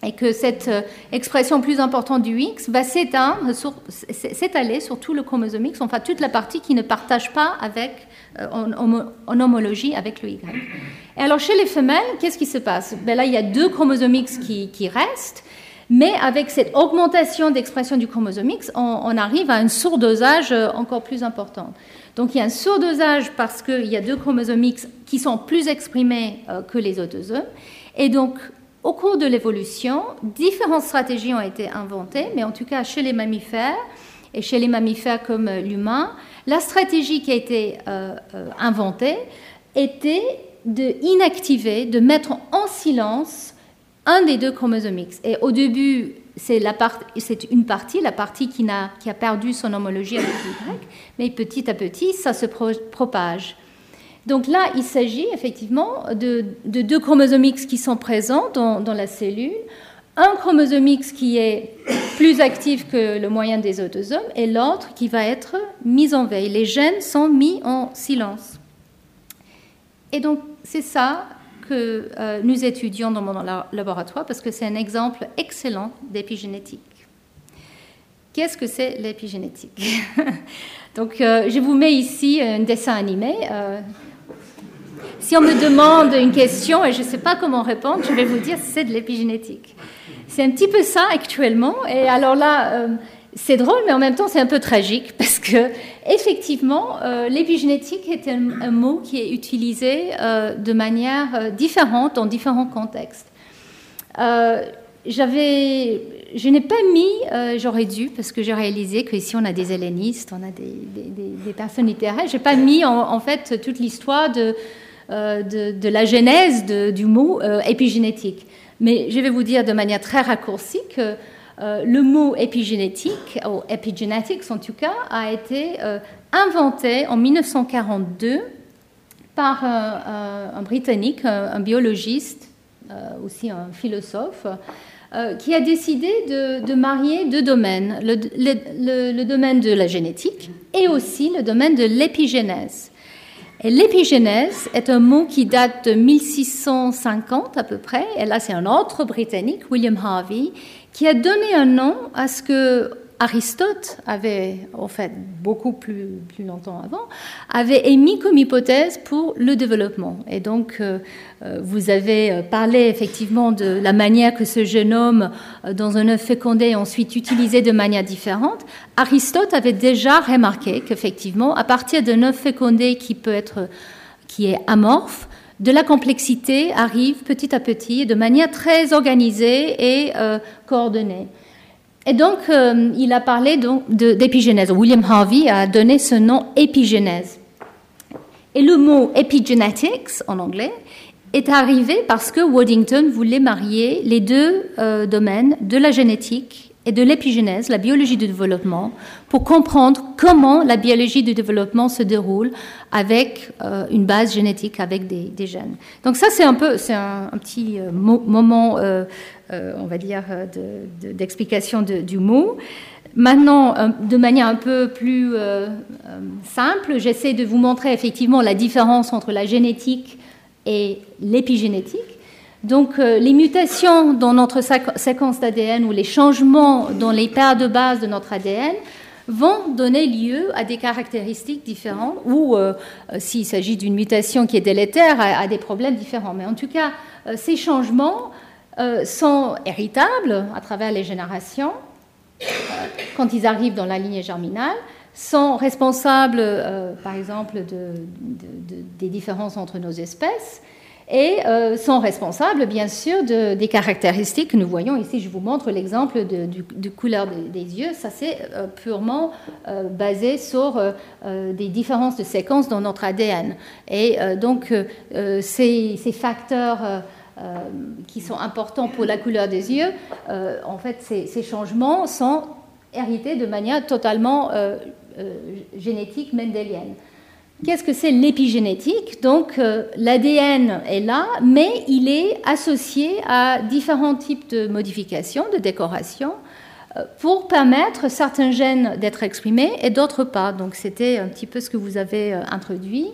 et que cette euh, expression plus importante du X va s'étaler sur tout le chromosome X, enfin toute la partie qui ne partage pas avec, euh, en, homologie avec le Y. Et alors chez les femelles, qu'est-ce qui se passe? Ben Là, il y a deux chromosomes X qui, restent, mais avec cette augmentation d'expression du chromosome X, on, arrive à un surdosage euh, encore plus important. Donc il y a un surdosage parce qu'il y a deux chromosomes X qui sont plus exprimés que les autosomes. Et donc, au cours de l'évolution, différentes stratégies ont été inventées, mais en tout cas chez les mammifères et chez les mammifères comme l'humain, la stratégie qui a été euh, euh, inventée était de inactiver, de mettre en silence un des deux chromosomes X. Et au début, c'est une partie, la partie qui, a, qui a perdu son homologie avec Y, mais petit à petit, ça se propage. Donc là, il s'agit effectivement de, deux chromosomes X qui sont présents dans, la cellule, un chromosome X qui est plus actif que le moyen des autosomes et l'autre qui va être mis en veille. Les gènes sont mis en silence. Et donc c'est ça que euh, nous étudions dans mon laboratoire parce que c'est un exemple excellent d'épigénétique. Qu'est-ce que c'est l'épigénétique? Donc euh, je vous mets ici un dessin animé. Euh, si on me demande une question et je ne sais pas comment répondre, je vais vous dire c'est de l'épigénétique. C'est un petit peu ça actuellement. Et alors là, euh, c'est drôle, mais en même temps, c'est un peu tragique parce que effectivement, euh, l'épigénétique est un, mot qui est utilisé euh, de manière différente dans différents contextes. j'avais, je n'ai pas mis, j'aurais dû, parce que j'ai réalisé qu'ici on a des hellénistes, on a des, personnes littéraires, j'ai pas mis en fait toute l'histoire de euh, de, la genèse du mot euh, épigénétique. Mais je vais vous dire de manière très raccourcie que euh, le mot épigénétique, ou epigenetics en tout cas, a été inventé en 1942 par un, Britannique, un, biologiste, aussi un philosophe, qui a décidé de, marier deux domaines, le, domaine de la génétique et aussi le domaine de l'épigénèse l'épigénèse est un mot qui date de 1650 à peu près, et là c'est un autre Britannique, William Harvey, qui a donné un nom à ce que Aristote avait, en fait, beaucoup plus, plus longtemps avant, avait émis comme hypothèse pour le développement. Et donc, euh, euh, vous avez euh, parlé effectivement de la manière que ce génome dans un œuf fécondé est ensuite utilisé de manière différente. Aristote avait déjà remarqué qu'effectivement, à partir d'un œuf fécondé qui peut être, qui est amorphe, de la complexité arrive petit à petit de manière très organisée et coordonnée. Et donc, euh, il a parlé d'épigénèse. William Harvey a donné ce nom épigénèse. Et le mot epigenetics en anglais est arrivé parce que Waddington voulait marier les deux euh, domaines de la génétique et de l'épigénèse, la biologie du développement, pour comprendre comment la biologie du développement se déroule avec euh, une base génétique, avec des, gènes. Donc ça, c'est un peu, c'est un, petit moment on va dire, euh, d'explication du mot. Maintenant, de manière un peu plus euh, simple, j'essaie de vous montrer effectivement la différence entre la génétique et l'épigénétique. Donc, les mutations dans notre séquence d'ADN ou les changements dans les paires de base de notre ADN vont donner lieu à des caractéristiques différentes ou, s'il s'agit d'une mutation qui est délétère, à, des problèmes différents. Mais en tout cas, ces changements euh, sont héritables à travers les générations euh, quand ils arrivent dans la lignée germinale, sont responsables, euh, par exemple, des différences entre nos espèces. et sont responsables, bien sûr, de, des caractéristiques que nous voyons ici. Je vous montre l'exemple de, de, couleur des, yeux. Ça, c'est purement basé sur des différences de séquences dans notre ADN. Et donc, ces, facteurs qui sont importants pour la couleur des yeux, en fait, ces, changements sont hérités de manière totalement génétique mendélienne. Qu'est-ce que c'est l'épigénétique? Donc euh, l'ADN est là, mais il est associé à différents types de modifications, de décorations, euh, pour permettre certains gènes d'être exprimés et d'autres pas. Donc c'était un petit peu ce que vous avez euh, introduit.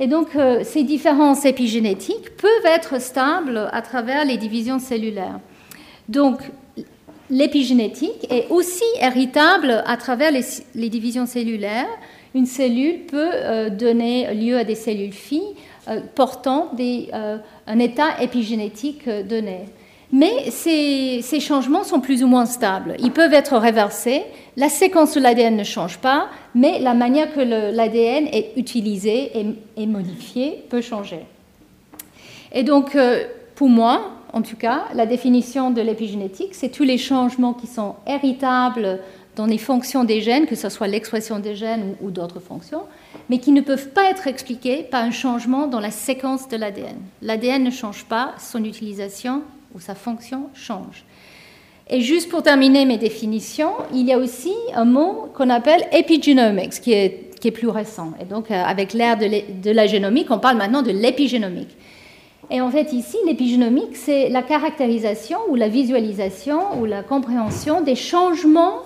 Et donc ces différences épigénétiques peuvent être stables à travers les divisions cellulaires. Donc l'épigénétique est aussi héritable à travers les divisions cellulaires une cellule peut euh, donner lieu à des cellules filles euh, portant euh, un état épigénétique donné. Mais ces, changements sont plus ou moins stables. Ils peuvent être réversés. La séquence de l'ADN ne change pas, mais la manière que l'ADN est utilisé et, modifié peut changer. Et donc, pour moi, en tout cas, la définition de l'épigénétique, c'est tous les changements qui sont héritables dans les fonctions des gènes, que ce soit l'expression des gènes ou, d'autres fonctions, mais qui ne peuvent pas être expliquées par un changement dans la séquence de l'ADN. L'ADN ne change pas, son utilisation ou sa fonction change. Et juste pour terminer mes définitions, il y a aussi un mot qu'on appelle epigenomics, qui est, qui est plus récent. Et donc, euh, avec l'ère de la génomique, on parle maintenant de l'épigénomique. Et en fait, ici, l'épigénomique, c'est la caractérisation ou la visualisation ou la compréhension des changements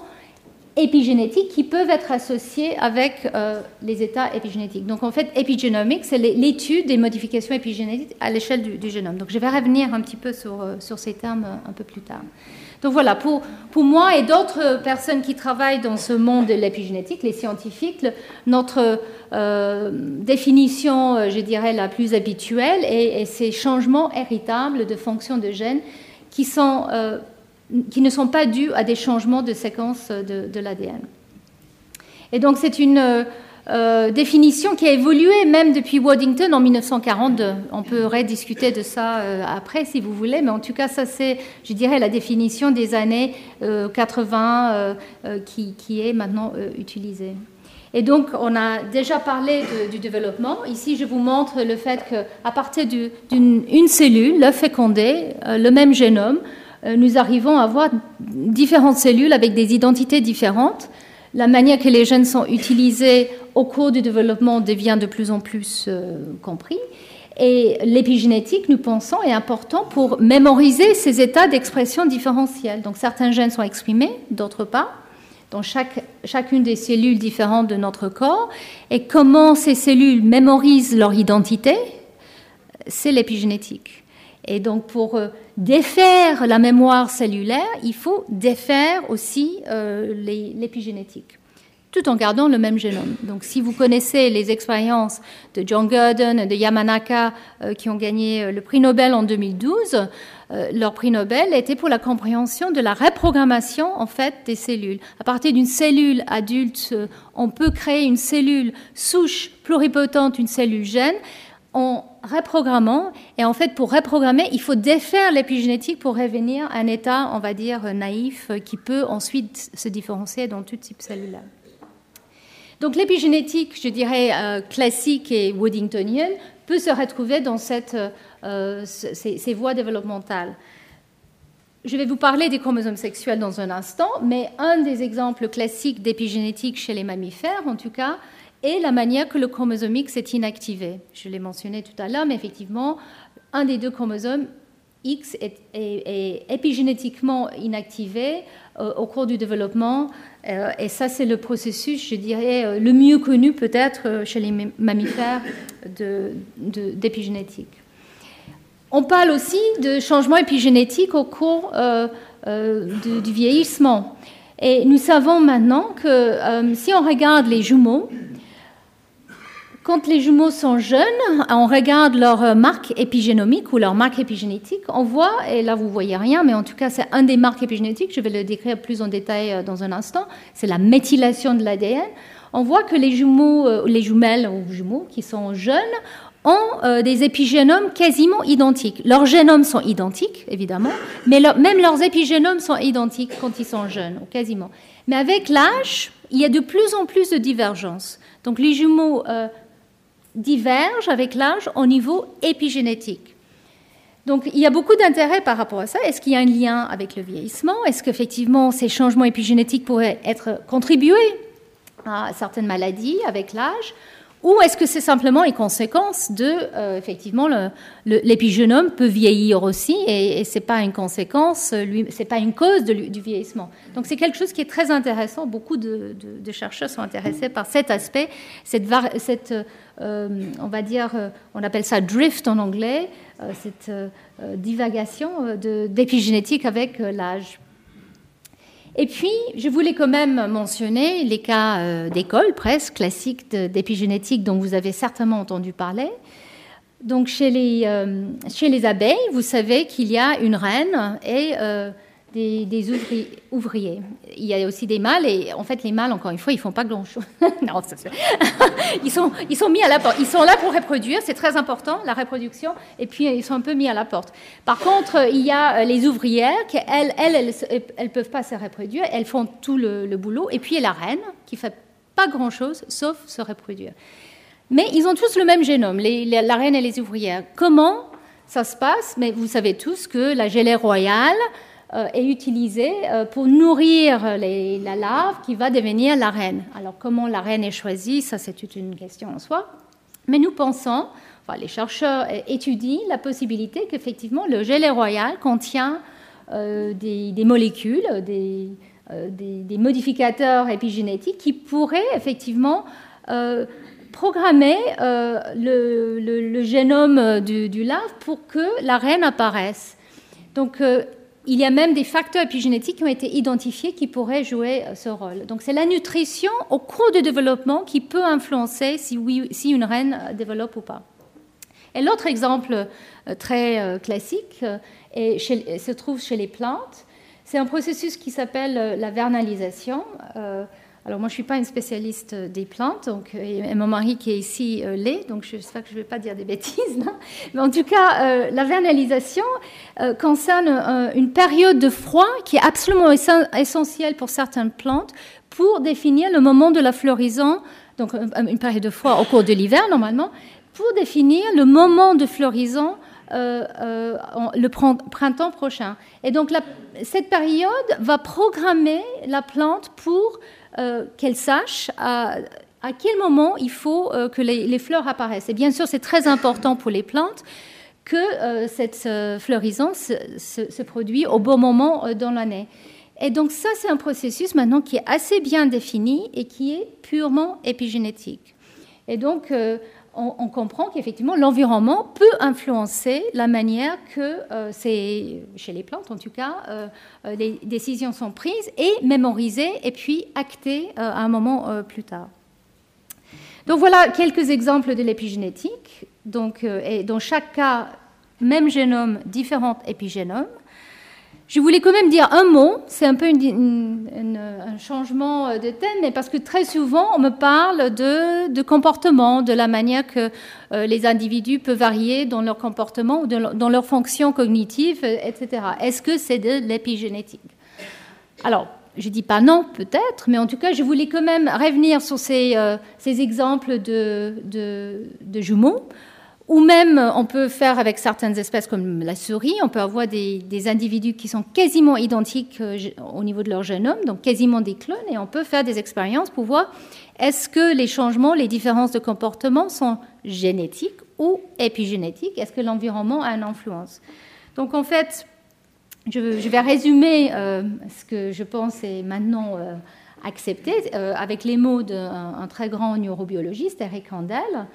épigénétiques qui peuvent être associés avec euh, les états épigénétiques. Donc en fait, épigénomique, c'est l'étude des modifications épigénétiques à l'échelle du, génome. Donc je vais revenir un petit peu sur, euh, sur ces termes euh, un peu plus tard. Donc voilà, pour, pour moi et d'autres personnes qui travaillent dans ce monde de l'épigénétique, les scientifiques, notre définition, je dirais, la plus habituelle est, ces changements héritables de fonctions de gènes qui sont qui ne sont pas dus à des changements de séquence de, l'ADN. Et donc c'est une euh, définition qui a évolué même depuis Waddington en 1942. On peut rediscuter de ça euh, après si vous voulez, mais en tout cas ça c'est, je dirais, la définition des années 80 euh, qui, est maintenant utilisée. Et donc, on a déjà parlé du développement. Ici, je vous montre le fait qu'à partir d'une cellule, l'œuf fécondé, le même génome, euh, nous arrivons à avoir différentes cellules avec des identités différentes. La manière que les gènes sont utilisés au cours du développement devient de plus en plus euh, compris. Et l'épigénétique, nous pensons, est important pour mémoriser ces états d'expression différentielle. Donc certains gènes sont exprimés, d'autres pas, dans chaque, chacune des cellules différentes de notre corps. Et comment ces cellules mémorisent leur identité, c'est l'épigénétique. Et donc pour euh, défaire la mémoire cellulaire, il faut défaire aussi euh, l'épigénétique, tout en gardant le même génome. Donc si vous connaissez les expériences de John Gurdon et de Yamanaka euh, qui ont gagné le prix Nobel en 2012, leur prix Nobel était pour la compréhension de la reprogrammation en fait des cellules. À partir d'une cellule adulte, on peut créer une cellule souche pluripotente, une cellule gène en reprogrammant. Et en fait, pour reprogrammer, il faut défaire l'épigénétique pour revenir à un état, on va dire, naïf, qui peut ensuite se différencier dans tout type cellulaire. Donc l'épigénétique, je dirais, euh, classique et woodingtonienne, peut se retrouver dans euh, ces, voies développementales. Je vais vous parler des chromosomes sexuels dans un instant, mais un des exemples classiques d'épigénétique chez les mammifères, en tout cas, et la manière que le chromosome X est inactivé. Je l'ai mentionné tout à l'heure, mais effectivement, un des deux chromosomes X est, épigénétiquement inactivé euh, au cours du développement. Euh, et ça, c'est le processus, je dirais, euh, le mieux connu peut-être chez les mammifères d'épigénétique. On parle aussi de changements épigénétiques au cours du, vieillissement. Et nous savons maintenant que si on regarde les jumeaux, quand les jumeaux sont jeunes, on regarde leur marque épigénomique ou leur marque épigénétique, on voit, et là vous voyez rien, mais en tout cas c'est un des marques épigénétiques, je vais le décrire plus en détail euh, dans un instant, c'est la méthylation de l'ADN. On voit que les jumeaux, euh, les jumelles ou jumeaux qui sont jeunes ont des épigénomes quasiment identiques. Leurs génomes sont identiques, évidemment, mais même leurs épigénomes sont identiques quand ils sont jeunes, quasiment. Mais avec l'âge, il y a de plus en plus de divergences. Donc les jumeaux divergent avec l'âge au niveau épigénétique. Donc il y a beaucoup d'intérêt par rapport à ça. Est-ce qu'il y a un lien avec le vieillissement? Est-ce qu'effectivement ces changements épigénétiques pourraient être contribués à certaines maladies avec l'âge? Ou est-ce que c'est simplement une conséquence de, euh, effectivement, l'épigénome peut vieillir aussi et, et c'est pas une conséquence, lui, c'est pas une cause du vieillissement. Donc c'est quelque chose qui est très intéressant. Beaucoup de, chercheurs sont intéressés par cet aspect, cette, euh, on va dire, euh, on appelle ça drift en anglais, cette divagation d'épigénétique avec l'âge. Et puis, je voulais quand même mentionner les cas euh, d'école presque classiques d'épigénétique dont vous avez certainement entendu parler. Donc, chez les, euh, chez les abeilles, vous savez qu'il y a une reine et euh, des, ouvriers, Il y a aussi des mâles, et en fait, les mâles, encore une fois, ils font pas grand-chose. non, ils, sont, ils sont mis à la porte. Ils sont là pour reproduire, c'est très important, la reproduction, et puis ils sont un peu mis à la porte. Par contre, il y a euh, les ouvrières qui, elles, elles, elles, peuvent pas se reproduire, elles font tout le, boulot, et puis il y a la reine qui fait pas grand-chose, sauf se reproduire. Mais ils ont tous le même génome, la reine et les ouvrières. Comment ça se passe? Mais vous savez tous que la gelée royale, euh, est utilisée euh, pour nourrir la larve qui va devenir la reine. Alors comment la reine est choisie, ça c'est toute une question en soi. Mais nous pensons, enfin, les chercheurs étudient la possibilité qu'effectivement le gelé royal contient euh, des, molécules, des, des, modificateurs épigénétiques qui pourraient effectivement programmer le, le, génome du, du, larve pour que la reine apparaisse. Donc, il y a même des facteurs épigénétiques qui ont été identifiés qui pourraient jouer euh, ce rôle. Donc c'est la nutrition au cours du développement qui peut influencer si, une reine euh, développe ou pas. Et l'autre exemple euh, très classique se trouve chez les plantes. C'est un processus qui s'appelle la vernalisation. Alors moi, je ne suis pas une spécialiste des plantes, donc, et mon mari qui est ici euh, l'est, donc j'espère que je ne vais pas dire des bêtises. Mais en tout cas, euh, la vernalisation euh, concerne une période de froid qui est absolument essentielle pour certaines plantes pour définir le moment de la floraison, donc une période de froid au cours de l'hiver normalement, pour définir le moment de floraison le printemps prochain. Et donc cette période va programmer la plante pour euh, qu'elle sache à, quel moment il faut euh, que les, fleurs apparaissent. Et bien sûr, c'est très important pour les plantes que euh, cette floraison se, produit au bon moment dans l'année. Et donc ça, c'est un processus maintenant qui est assez bien défini et qui est purement épigénétique. Et donc, on, comprend qu'effectivement, l'environnement peut influencer la manière que, euh, c'est, chez les plantes en tout cas, euh, euh, les décisions sont prises et mémorisées et puis actées à un moment plus tard. Donc voilà quelques exemples de l'épigénétique. Donc, et dans chaque cas, même génome, différents épigénomes. Je voulais quand même dire un mot, c'est un peu un changement de thème, mais parce que très souvent on me parle de, comportement, de la manière que euh, les individus peuvent varier dans leur comportement ou dans leur fonction cognitive, euh, etc. Est-ce que c'est de l'épigénétique? Alors, je dis pas non, peut-être, mais en tout cas, je voulais quand même revenir sur ces, euh, exemples de, de jumeaux ou même, on peut faire avec certaines espèces comme la souris, on peut avoir des, individus qui sont quasiment identiques euh, au niveau de leur génome, donc quasiment des clones, et on peut faire des expériences pour voir est-ce que les changements, les différences de comportement sont génétiques ou épigénétiques? Est-ce que l'environnement a une influence? Donc en fait, je, vais résumer euh, ce que je pense est maintenant euh, accepté avec les mots d'un très grand neurobiologiste, Eric Randel.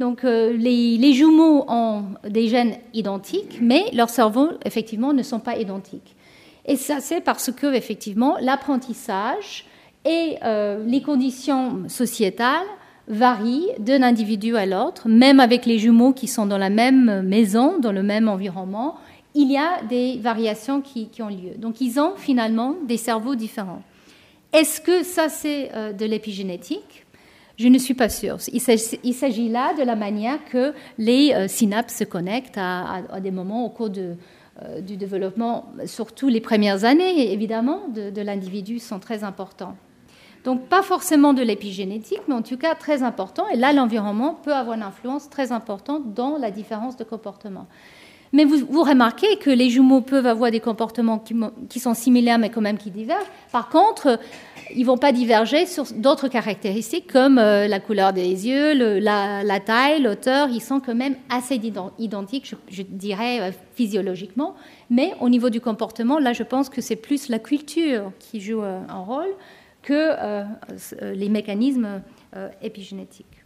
Donc euh, les, jumeaux ont des gènes identiques, mais leurs cerveaux, effectivement, ne sont pas identiques. Et ça, c'est parce que, effectivement, l'apprentissage et euh, les conditions sociétales varient d'un individu à l'autre, même avec les jumeaux qui sont dans la même maison, dans le même environnement, il y a des variations qui, ont lieu. Donc ils ont finalement des cerveaux différents. Est-ce que ça c'est euh, de l'épigénétique? Je ne suis pas sûre. Il s'agit là de la manière que les euh, synapses se connectent à, des moments au cours de, euh, du développement, surtout les premières années, évidemment, de, l'individu sont très importants. Donc pas forcément de l'épigénétique, mais en tout cas très important. Et là, l'environnement peut avoir une influence très importante dans la différence de comportement. Mais vous, remarquez que les jumeaux peuvent avoir des comportements qui, sont similaires, mais quand même qui divergent. Par contre, ils ne vont pas diverger sur d'autres caractéristiques comme euh, la couleur des yeux, la, taille, l'auteur. Ils sont quand même assez identiques, je, dirais, euh, physiologiquement. Mais au niveau du comportement, là, je pense que c'est plus la culture qui joue euh, un rôle que les mécanismes épigénétiques.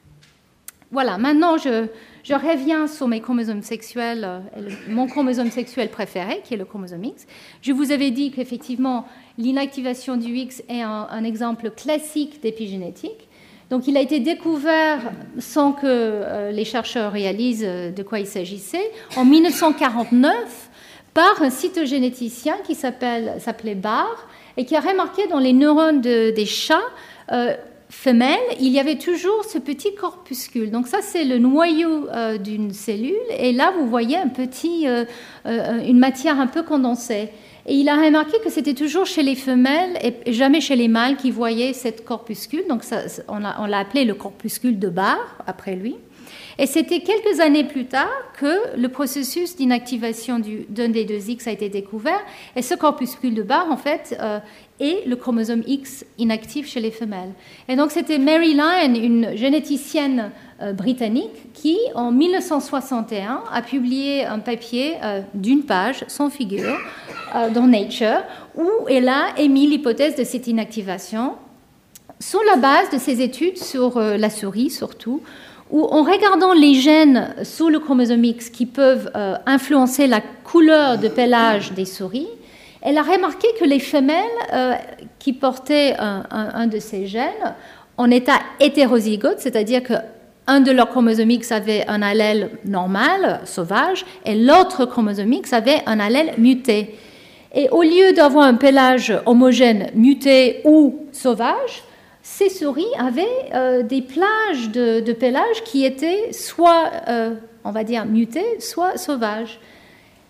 Voilà, maintenant je, reviens sur mes chromosomes sexuels, euh, mon chromosome sexuel préféré, qui est le chromosome X. Je vous avais dit qu'effectivement, l'inactivation du X est un, exemple classique d'épigénétique. Donc il a été découvert sans que euh, les chercheurs réalisent euh, de quoi il s'agissait en 1949 par un cytogénéticien qui s'appelait Barr et qui a remarqué dans les neurones des chats femelle, il y avait toujours ce petit corpuscule. Donc ça, c'est le noyau euh, d'une cellule. Et là, vous voyez un petit, euh, euh, une matière un peu condensée. Et il a remarqué que c'était toujours chez les femelles et jamais chez les mâles qui voyaient cette corpuscule. Donc ça, on l'a appelé le corpuscule de Barr, après lui. Et c'était quelques années plus tard que le processus d'inactivation d'un des deux X a été découvert. Et ce corpuscule de Barr, en fait, euh, est le chromosome X inactif chez les femelles. Et donc c'était Mary Lyon, une généticienne euh, britannique, qui en 1961 a publié un papier euh, d'une page, sans figure, dans Nature, où elle a émis l'hypothèse de cette inactivation sur la base de ses études sur la souris surtout, où en regardant les gènes sous le chromosome X qui peuvent euh, influencer la couleur de pelage des souris, elle a remarqué que les femelles euh, qui portaient un, de ces gènes en état hétérozygote, c'est-à-dire qu'un de leurs chromosomes X avait un allèle normal, sauvage, et l'autre chromosome X avait un allèle muté. Et au lieu d'avoir un pelage homogène muté ou sauvage, ces souris avaient euh, des plages de, de, qui étaient soit, euh, on va dire, mutées, soit sauvages.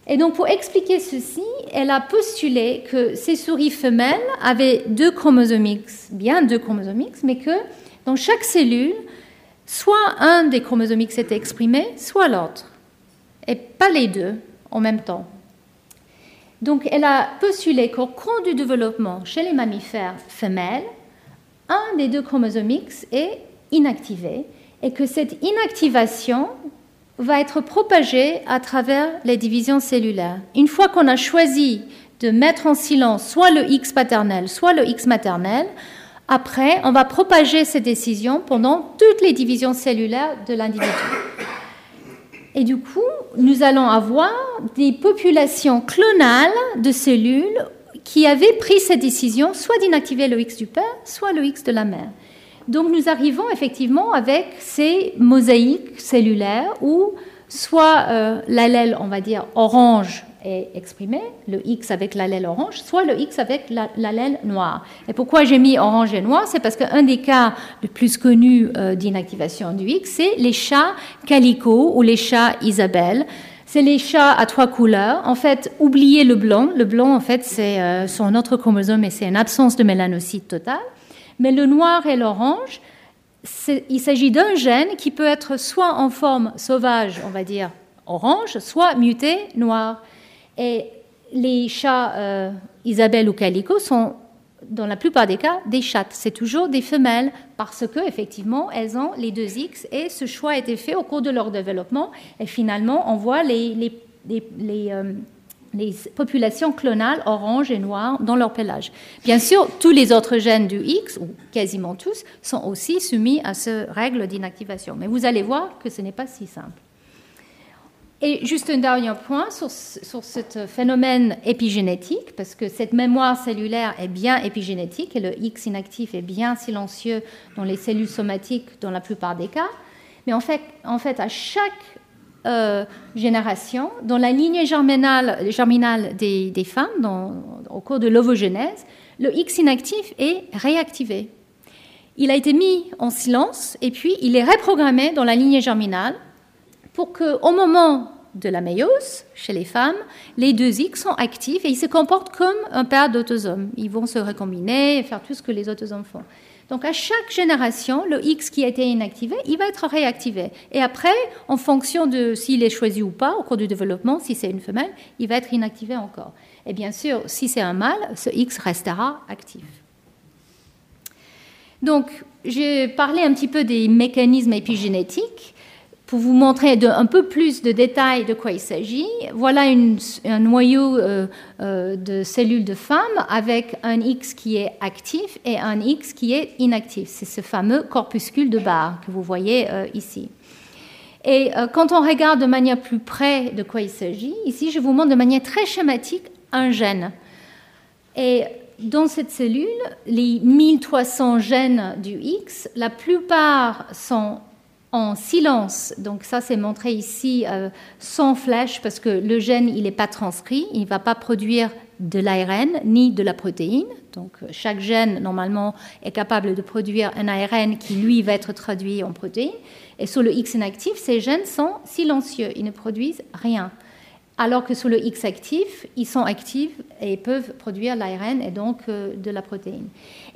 Et donc, pour expliquer ceci, elle a postulé que ces souris femelles avaient deux chromosomes X, bien deux chromosomes X, mais que dans chaque cellule, soit un des chromosomes X était exprimé, soit l'autre, et pas les deux en même temps. Donc, elle a postulé qu'au cours du développement chez les mammifères femelles, un des deux chromosomes X est inactivé et que cette inactivation va être propagée à travers les divisions cellulaires. Une fois qu'on a choisi de mettre en silence soit le X paternel, soit le X maternel, après, on va propager ces décisions pendant toutes les divisions cellulaires de l'individu. Et du coup, nous allons avoir des populations clonales de cellules qui avait pris cette décision soit d'inactiver le X du père, soit le X de la mère. Donc nous arrivons effectivement avec ces mosaïques cellulaires où soit euh, l'allèle, on va dire, orange est exprimé, le X avec l'allèle orange, soit le X avec l'allèle noir. Et pourquoi j'ai mis orange et noir? C'est parce qu'un des cas les plus connus euh, d'inactivation du X, c'est les chats calico ou les chats Isabelle c'est les chats à trois couleurs. En fait, oubliez le blanc. Le blanc, en fait, c'est euh, son autre chromosome et c'est une absence de mélanocyte totale. Mais le noir et l'orange, il s'agit d'un gène qui peut être soit en forme sauvage, on va dire orange, soit muté noir. Et les chats euh, Isabelle ou Calico sont dans la plupart des cas, des chattes. C'est toujours des femelles parce que effectivement, elles ont les deux X et ce choix a été fait au cours de leur développement. Et finalement, on voit les, euh, populations clonales orange et noires dans leur pelage. Bien sûr, tous les autres gènes du X, ou quasiment tous, sont aussi soumis à ce règle d'inactivation. Mais vous allez voir que ce n'est pas si simple. Et juste un dernier point sur, ce phénomène épigénétique, parce que cette mémoire cellulaire est bien épigénétique et le X inactif est bien silencieux dans les cellules somatiques dans la plupart des cas. Mais en fait, en fait à chaque euh, génération, dans la lignée germinale, germinale des, femmes, au cours de l'ovogénèse, le X inactif est réactivé. il a été mis en silence et puis il est reprogrammé dans la lignée germinale pour qu'au moment de la méiose, chez les femmes, les deux X sont actifs et ils se comportent comme un paire d'autosomes. Ils vont se recombiner et faire tout ce que les autosomes font. Donc à chaque génération, le X qui a été inactivé, il va être réactivé. Et après, en fonction de s'il est choisi ou pas au cours du développement, si c'est une femelle, il va être inactivé encore. Et bien sûr, si c'est un mâle, ce X restera actif. Donc, j'ai parlé un petit peu des mécanismes épigénétiques. Pour vous montrer un peu plus de détails de quoi il s'agit, voilà un noyau euh, euh, de cellules de femmes avec un X qui est actif et un X qui est inactif. C'est ce fameux corpuscule de barre que vous voyez euh, ici. Et quand on regarde de manière plus près de quoi il s'agit, ici je vous montre de manière très schématique un gène. Et dans cette cellule, les 1300 gènes du X, la plupart sont en silence. Donc ça, c'est montré ici euh, sans flèche parce que le gène, il n'est pas transcrit, il ne va pas produire de l'ARN ni de la protéine. Donc euh, chaque gène, normalement, est capable de produire un ARN qui, lui, va être traduit en protéine. Et sur le X inactif, ces gènes sont silencieux, ils ne produisent rien alors que sur le X actif, ils sont actifs et peuvent produire l'ARN et donc euh, de la protéine.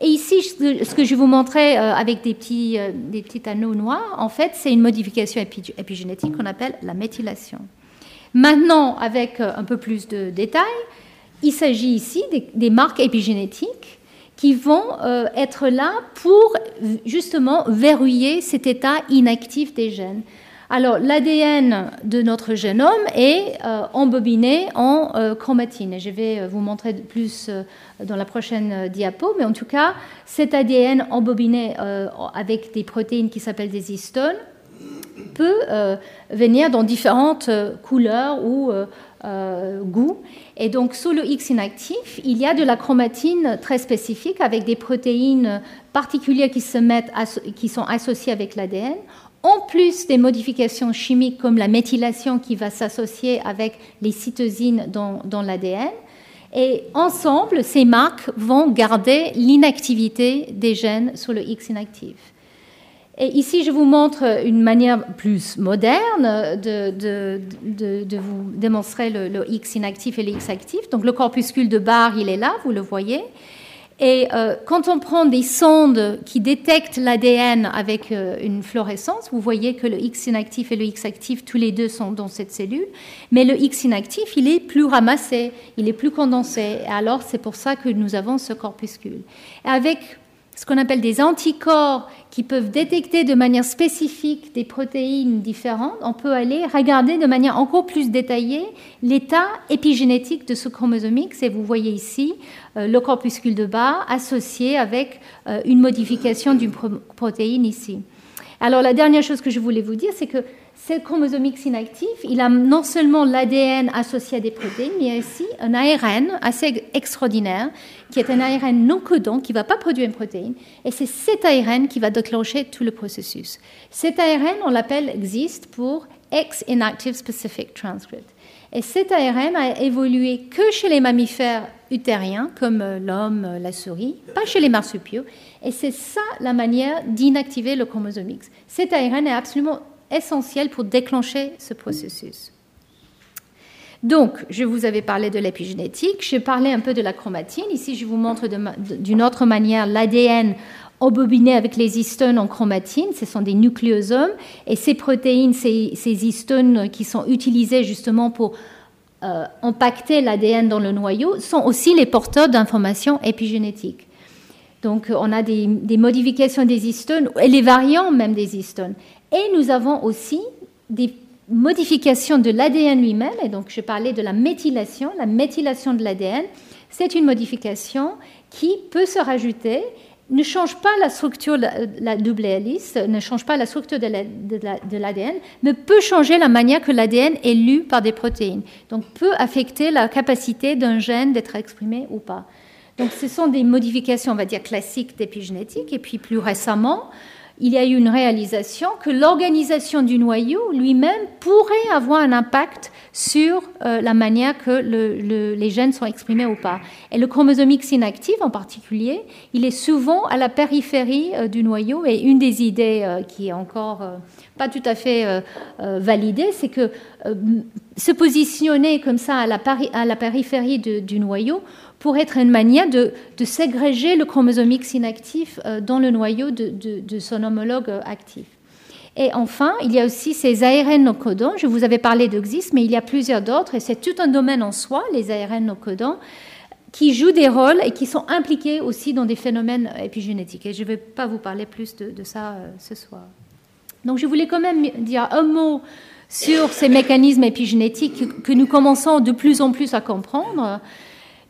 Et ici, ce que je vous montrais euh, avec euh, des petits anneaux noirs, en fait, c'est une modification épigénétique qu'on appelle la méthylation. Maintenant, avec un peu plus de détails, il s'agit ici des, marques épigénétiques qui vont être là pour justement verrouiller cet état inactif des gènes. Alors, l'ADN de notre génome est euh, embobiné en euh, chromatine. je vais euh, vous montrer plus dans la prochaine diapo, mais en tout cas, cet ADN embobiné avec des protéines qui s'appellent des histones peut venir dans différentes couleurs ou goûts. Et donc, sous le X inactif, il y a de la chromatine très spécifique avec des protéines particulières qui, se mettent qui sont associées avec l'ADN en plus des modifications chimiques comme la méthylation qui va s'associer avec les cytosines dans, l'ADN. Et ensemble, ces marques vont garder l'inactivité des gènes sur le X inactif. Et ici, je vous montre une manière plus moderne de, vous démontrer le, X inactif et le X actif. Donc le corpuscule de Barr, il est là, vous le voyez. Et euh, quand on prend des sondes qui détectent l'ADN avec euh, une fluorescence, vous voyez que le X inactif et le X actif, tous les deux sont dans cette cellule. Mais le X inactif, il est plus ramassé, il est plus condensé. Et alors, c'est pour ça que nous avons ce corpuscule. Avec ce qu'on appelle des anticorps qui peuvent détecter de manière spécifique des protéines différentes, on peut aller regarder de manière encore plus détaillée l'état épigénétique de ce chromosome X. Et vous voyez ici euh, le corpuscule de bas associé avec euh, une modification d'une protéine ici. Alors la dernière chose que je voulais vous dire, c'est que ce chromosome X inactif, il a non seulement l'ADN associé à des protéines, mais aussi un ARN assez extraordinaire, qui est un ARN non codant, qui ne va pas produire une protéine. Et c'est cet ARN qui va déclencher tout le processus. Cet ARN, on l'appelle existe pour X Inactive Specific Transcript. Et cet ARN a évolué que chez les mammifères utériens, comme l'homme, la souris, pas chez les marsupiaux. Et c'est ça la manière d'inactiver le chromosome X. Cet ARN est absolument essentiel pour déclencher ce processus. Donc, je vous avais parlé de l'épigénétique, j'ai parlé un peu de la chromatine. Ici, je vous montre d'une autre manière l'ADN embobiné avec les histones en chromatine. Ce sont des nucléosomes. Et ces protéines, ces, histones qui sont utilisées justement pour euh, impacter l'ADN dans le noyau, sont aussi les porteurs d'informations épigénétiques. Donc, on a des, modifications des histones, et les variants même des histones. Et nous avons aussi des modifications de l'ADN lui-même, et donc je parlais de la méthylation. La méthylation de l'ADN, c'est une modification qui peut se rajouter, ne change pas la structure de la, double hélice, ne change pas la structure de l'ADN, mais peut changer la manière que l'ADN est lu par des protéines. Donc peut affecter la capacité d'un gène d'être exprimé ou pas. Donc ce sont des modifications, on va dire, classiques d'épigénétique. Et puis plus récemment, il y a eu une réalisation que l'organisation du noyau lui-même pourrait avoir un impact sur euh, la manière que les gènes sont exprimés ou pas. Et le chromosome X inactif en particulier, il est souvent à la périphérie euh, du noyau et une des idées euh, qui est encore pas tout à fait validée, c'est que se positionner comme ça à la, à la périphérie du noyau pour être une manière de, ségréger le chromosome X inactif euh, dans le noyau de, son homologue actif. Et enfin, il y a aussi ces ARN non codants. Je vous avais parlé de XIS, mais il y a plusieurs d'autres, et c'est tout un domaine en soi, les ARN non codants, qui jouent des rôles et qui sont impliqués aussi dans des phénomènes épigénétiques. Et je ne vais pas vous parler plus de, ça euh, ce soir. Donc je voulais quand même dire un mot sur ces mécanismes épigénétiques que nous commençons de plus en plus à comprendre.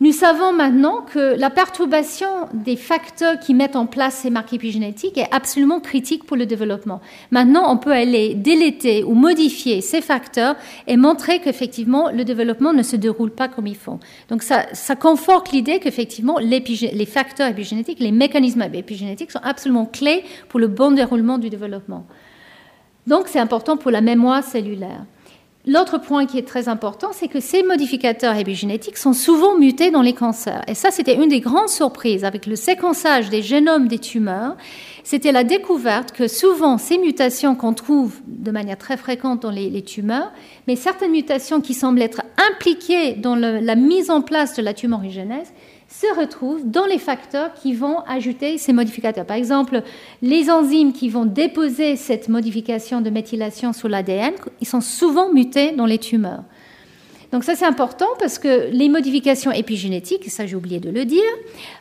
Nous savons maintenant que la perturbation des facteurs qui mettent en place ces marques épigénétiques est absolument critique pour le développement. Maintenant, on peut aller déléter ou modifier ces facteurs et montrer qu'effectivement, le développement ne se déroule pas comme il faut. Donc, ça, ça conforte l'idée qu'effectivement, les facteurs épigénétiques, les mécanismes épigénétiques sont absolument clés pour le bon déroulement du développement. Donc, c'est important pour la mémoire cellulaire. L'autre point qui est très important, c'est que ces modificateurs épigénétiques sont souvent mutés dans les cancers. Et ça, c'était une des grandes surprises avec le séquençage des génomes des tumeurs. C'était la découverte que souvent ces mutations qu'on trouve de manière très fréquente dans les, tumeurs, mais certaines mutations qui semblent être impliquées dans la mise en place de la tumorigénèse, se retrouvent dans les facteurs qui vont ajouter ces modificateurs. Par exemple, les enzymes qui vont déposer cette modification de méthylation sur l'ADN, ils sont souvent mutés dans les tumeurs. Donc ça c'est important parce que les modifications épigénétiques, ça j'ai oublié de le dire,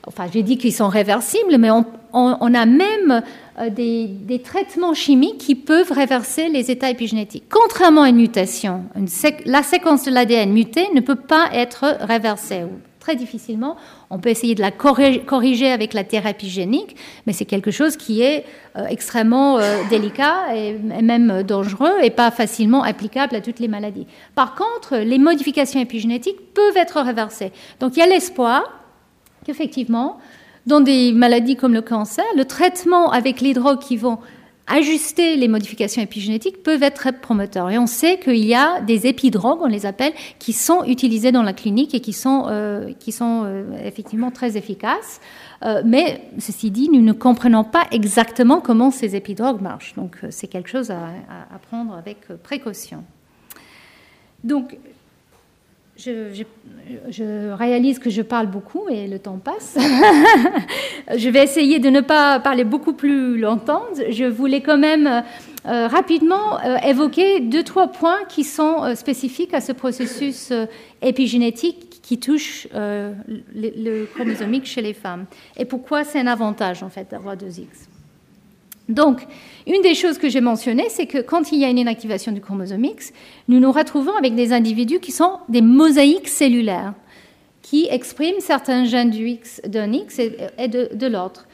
enfin j'ai dit qu'ils sont réversibles, mais on, a même euh, des, traitements chimiques qui peuvent réverser les états épigénétiques. Contrairement à une mutation, la séquence de l'ADN mutée ne peut pas être réversée très difficilement. On peut essayer de la corriger avec la thérapie génique, mais c'est quelque chose qui est euh, extrêmement euh, délicat et même dangereux et pas facilement applicable à toutes les maladies. Par contre, les modifications épigénétiques peuvent être réversées. Donc il y a l'espoir qu'effectivement, dans des maladies comme le cancer, le traitement avec les drogues qui vont ajuster les modifications épigénétiques peuvent être très promoteurs. Et on sait qu'il y a des épidrogues, on les appelle, qui sont utilisés dans la clinique et qui sont, euh, euh, effectivement très efficaces. Euh, mais ceci dit, nous ne comprenons pas exactement comment ces épidrogues marchent. Donc c'est quelque chose à, à, prendre avec précaution. Donc je, réalise que je parle beaucoup et le temps passe. je vais essayer de ne pas parler beaucoup plus longtemps. Je voulais quand même euh, rapidement euh, évoquer deux, trois points qui sont euh, spécifiques à ce processus épigénétique qui touche le, le, chromosomique chez les femmes. Et pourquoi c'est un avantage en fait d'avoir deux X? Donc, une des choses que j'ai mentionnées, c'est que quand il y a une inactivation du chromosome X, nous nous retrouvons avec des individus qui sont des mosaïques cellulaires, qui expriment certains gènes du X, d'un X et de, l'autre.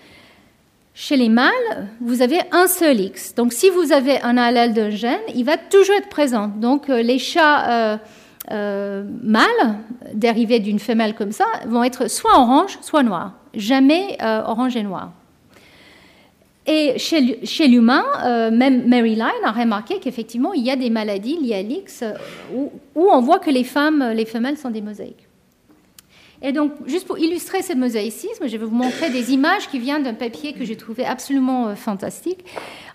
Chez les mâles, vous avez un seul X. Donc, si vous avez un allèle d'un gène, il va toujours être présent. Donc, euh, les chats euh, euh, mâles, dérivés d'une femelle comme ça, vont être soit orange, soit noir. Jamais orange et noir. Et chez, l'humain, euh, même Mary Line a remarqué qu'effectivement, il y a des maladies liées à l'X euh, où, on voit que les femmes, les femelles sont des mosaïques. Et donc, juste pour illustrer ce mosaïcisme, je vais vous montrer des images qui viennent d'un papier que j'ai trouvé absolument euh, fantastique.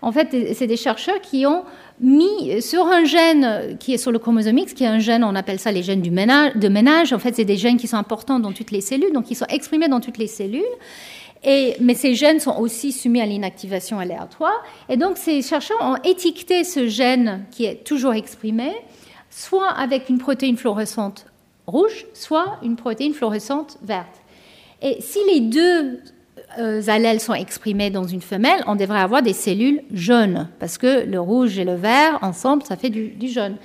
En fait, c'est des chercheurs qui ont mis sur un gène qui est sur le chromosome X, qui est un gène, on appelle ça les gènes du ménage, de ménage. En fait, c'est des gènes qui sont importants dans toutes les cellules, donc ils sont exprimés dans toutes les cellules mais ces gènes sont aussi soumis à l'inactivation aléatoire. Et donc, ces chercheurs ont étiqueté ce gène qui est toujours exprimé, soit avec une protéine fluorescente rouge, soit une protéine fluorescente verte. Et si les deux euh, allèles sont exprimés dans une femelle, on devrait avoir des cellules jaunes, parce que le rouge et le vert, ensemble, ça fait du, du jaune.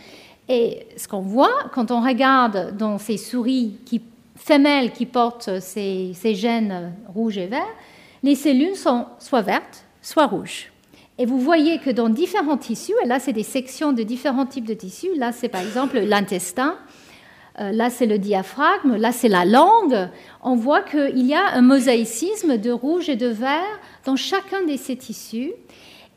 Et ce qu'on voit quand on regarde dans ces souris qui femelles qui portent ces, gènes rouges et verts, les cellules sont soit vertes, soit rouges. Et vous voyez que dans différents tissus, et là c'est des sections de différents types de tissus, là c'est par exemple l'intestin, euh, là c'est le diaphragme, là c'est la langue, on voit qu'il y a un mosaïcisme de rouge et de vert dans chacun de ces tissus.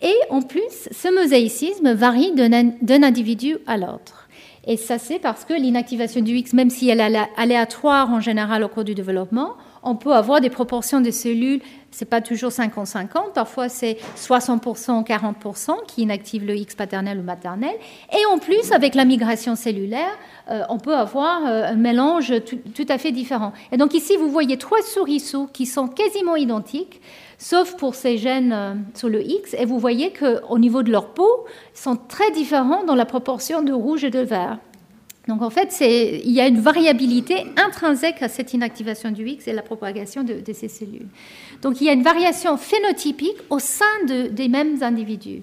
Et en plus, ce mosaïcisme varie d'un individu à l'autre. Et ça, c'est parce que l'inactivation du X, même si elle est aléatoire en général au cours du développement, on peut avoir des proportions de cellules, c'est pas toujours 50-50, parfois c'est 60%, 40% qui inactivent le X paternel ou maternel. Et en plus, avec la migration cellulaire, euh, on peut avoir euh, un mélange tout, à fait différent. Et donc ici, vous voyez trois souriceaux qui sont quasiment identiques, sauf pour ces gènes euh, sur le X. Et vous voyez qu'au niveau de leur peau, ils sont très différents dans la proportion de rouge et de vert. Donc en fait, il y a une variabilité intrinsèque à cette inactivation du X et la propagation de, ces cellules. Donc il y a une variation phénotypique au sein des mêmes individus.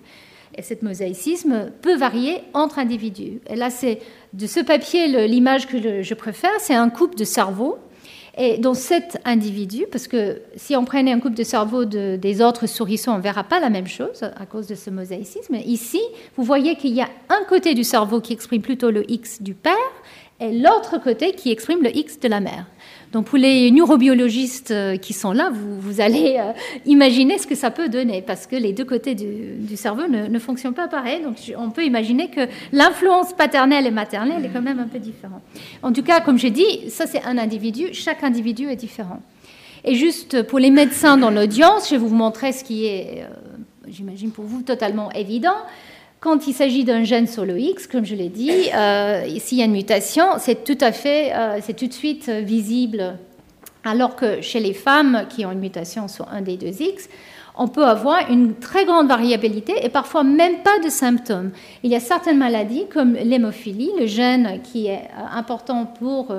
Et ce mosaïcisme peut varier entre individus. Et là, c'est de ce papier l'image que je préfère, c'est un couple de cerveau et dans cet individu, parce que si on prenait un couple de cerveau des autres sourissons, on ne verra pas la même chose à cause de ce mosaïcisme. Ici, vous voyez qu'il y a un côté du cerveau qui exprime plutôt le X du père et l'autre côté qui exprime le X de la mère. Donc pour les neurobiologistes euh, qui sont là, vous, allez euh, imaginer ce que ça peut donner, parce que les deux côtés du, cerveau ne, fonctionnent pas pareil. Donc on peut imaginer que l'influence paternelle et maternelle est quand même un peu différente. En tout cas, comme j'ai dit, ça c'est un individu, chaque individu est différent. Et juste pour les médecins dans l'audience, je vais vous montrer ce qui est, euh, j'imagine pour vous, totalement évident. Quand il s'agit d'un gène sur le X, comme je l'ai dit, euh, s'il y a une mutation, c'est tout à fait, euh, c'est tout de suite visible. Alors que chez les femmes qui ont une mutation sur un des deux X, on peut avoir une très grande variabilité et parfois même pas de symptômes. Il y a certaines maladies comme l'hémophilie, le gène qui est euh, important pour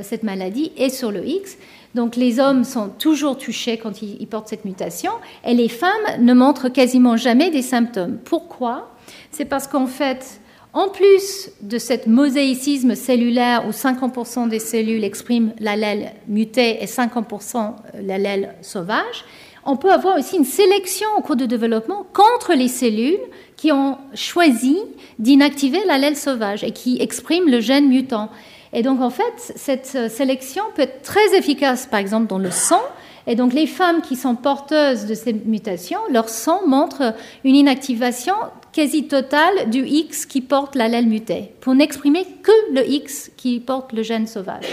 cette maladie est sur le X. Donc les hommes sont toujours touchés quand ils portent cette mutation et les femmes ne montrent quasiment jamais des symptômes. Pourquoi? C'est parce qu'en fait, en plus de cet mosaïcisme cellulaire où 50% des cellules expriment l'allèle muté et 50% l'allèle sauvage, on peut avoir aussi une sélection au cours du développement contre les cellules qui ont choisi d'inactiver l'allèle sauvage et qui expriment le gène mutant. Et donc en fait, cette sélection peut être très efficace, par exemple dans le sang, et donc les femmes qui sont porteuses de ces mutations, leur sang montre une inactivation quasi totale du X qui porte l'allèle muté, pour n'exprimer que le X qui porte le gène sauvage.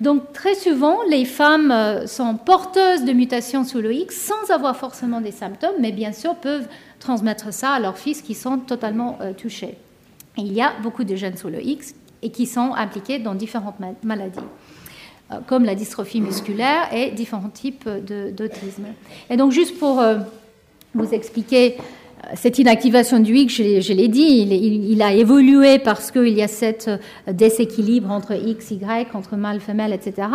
Donc très souvent, les femmes euh, sont porteuses de mutations sous le X sans avoir forcément des symptômes, mais bien sûr peuvent transmettre ça à leurs fils qui sont totalement euh, touchés. il y a beaucoup de gènes sous le X et qui sont impliqués dans différentes maladies. Euh, comme la dystrophie musculaire et différents types d'autisme. Et donc juste pour euh, vous expliquer euh, cette inactivation du X, je l'ai dit, il, a évolué parce qu'il y a cet déséquilibre entre X, Y, entre mâle, femelle, etc.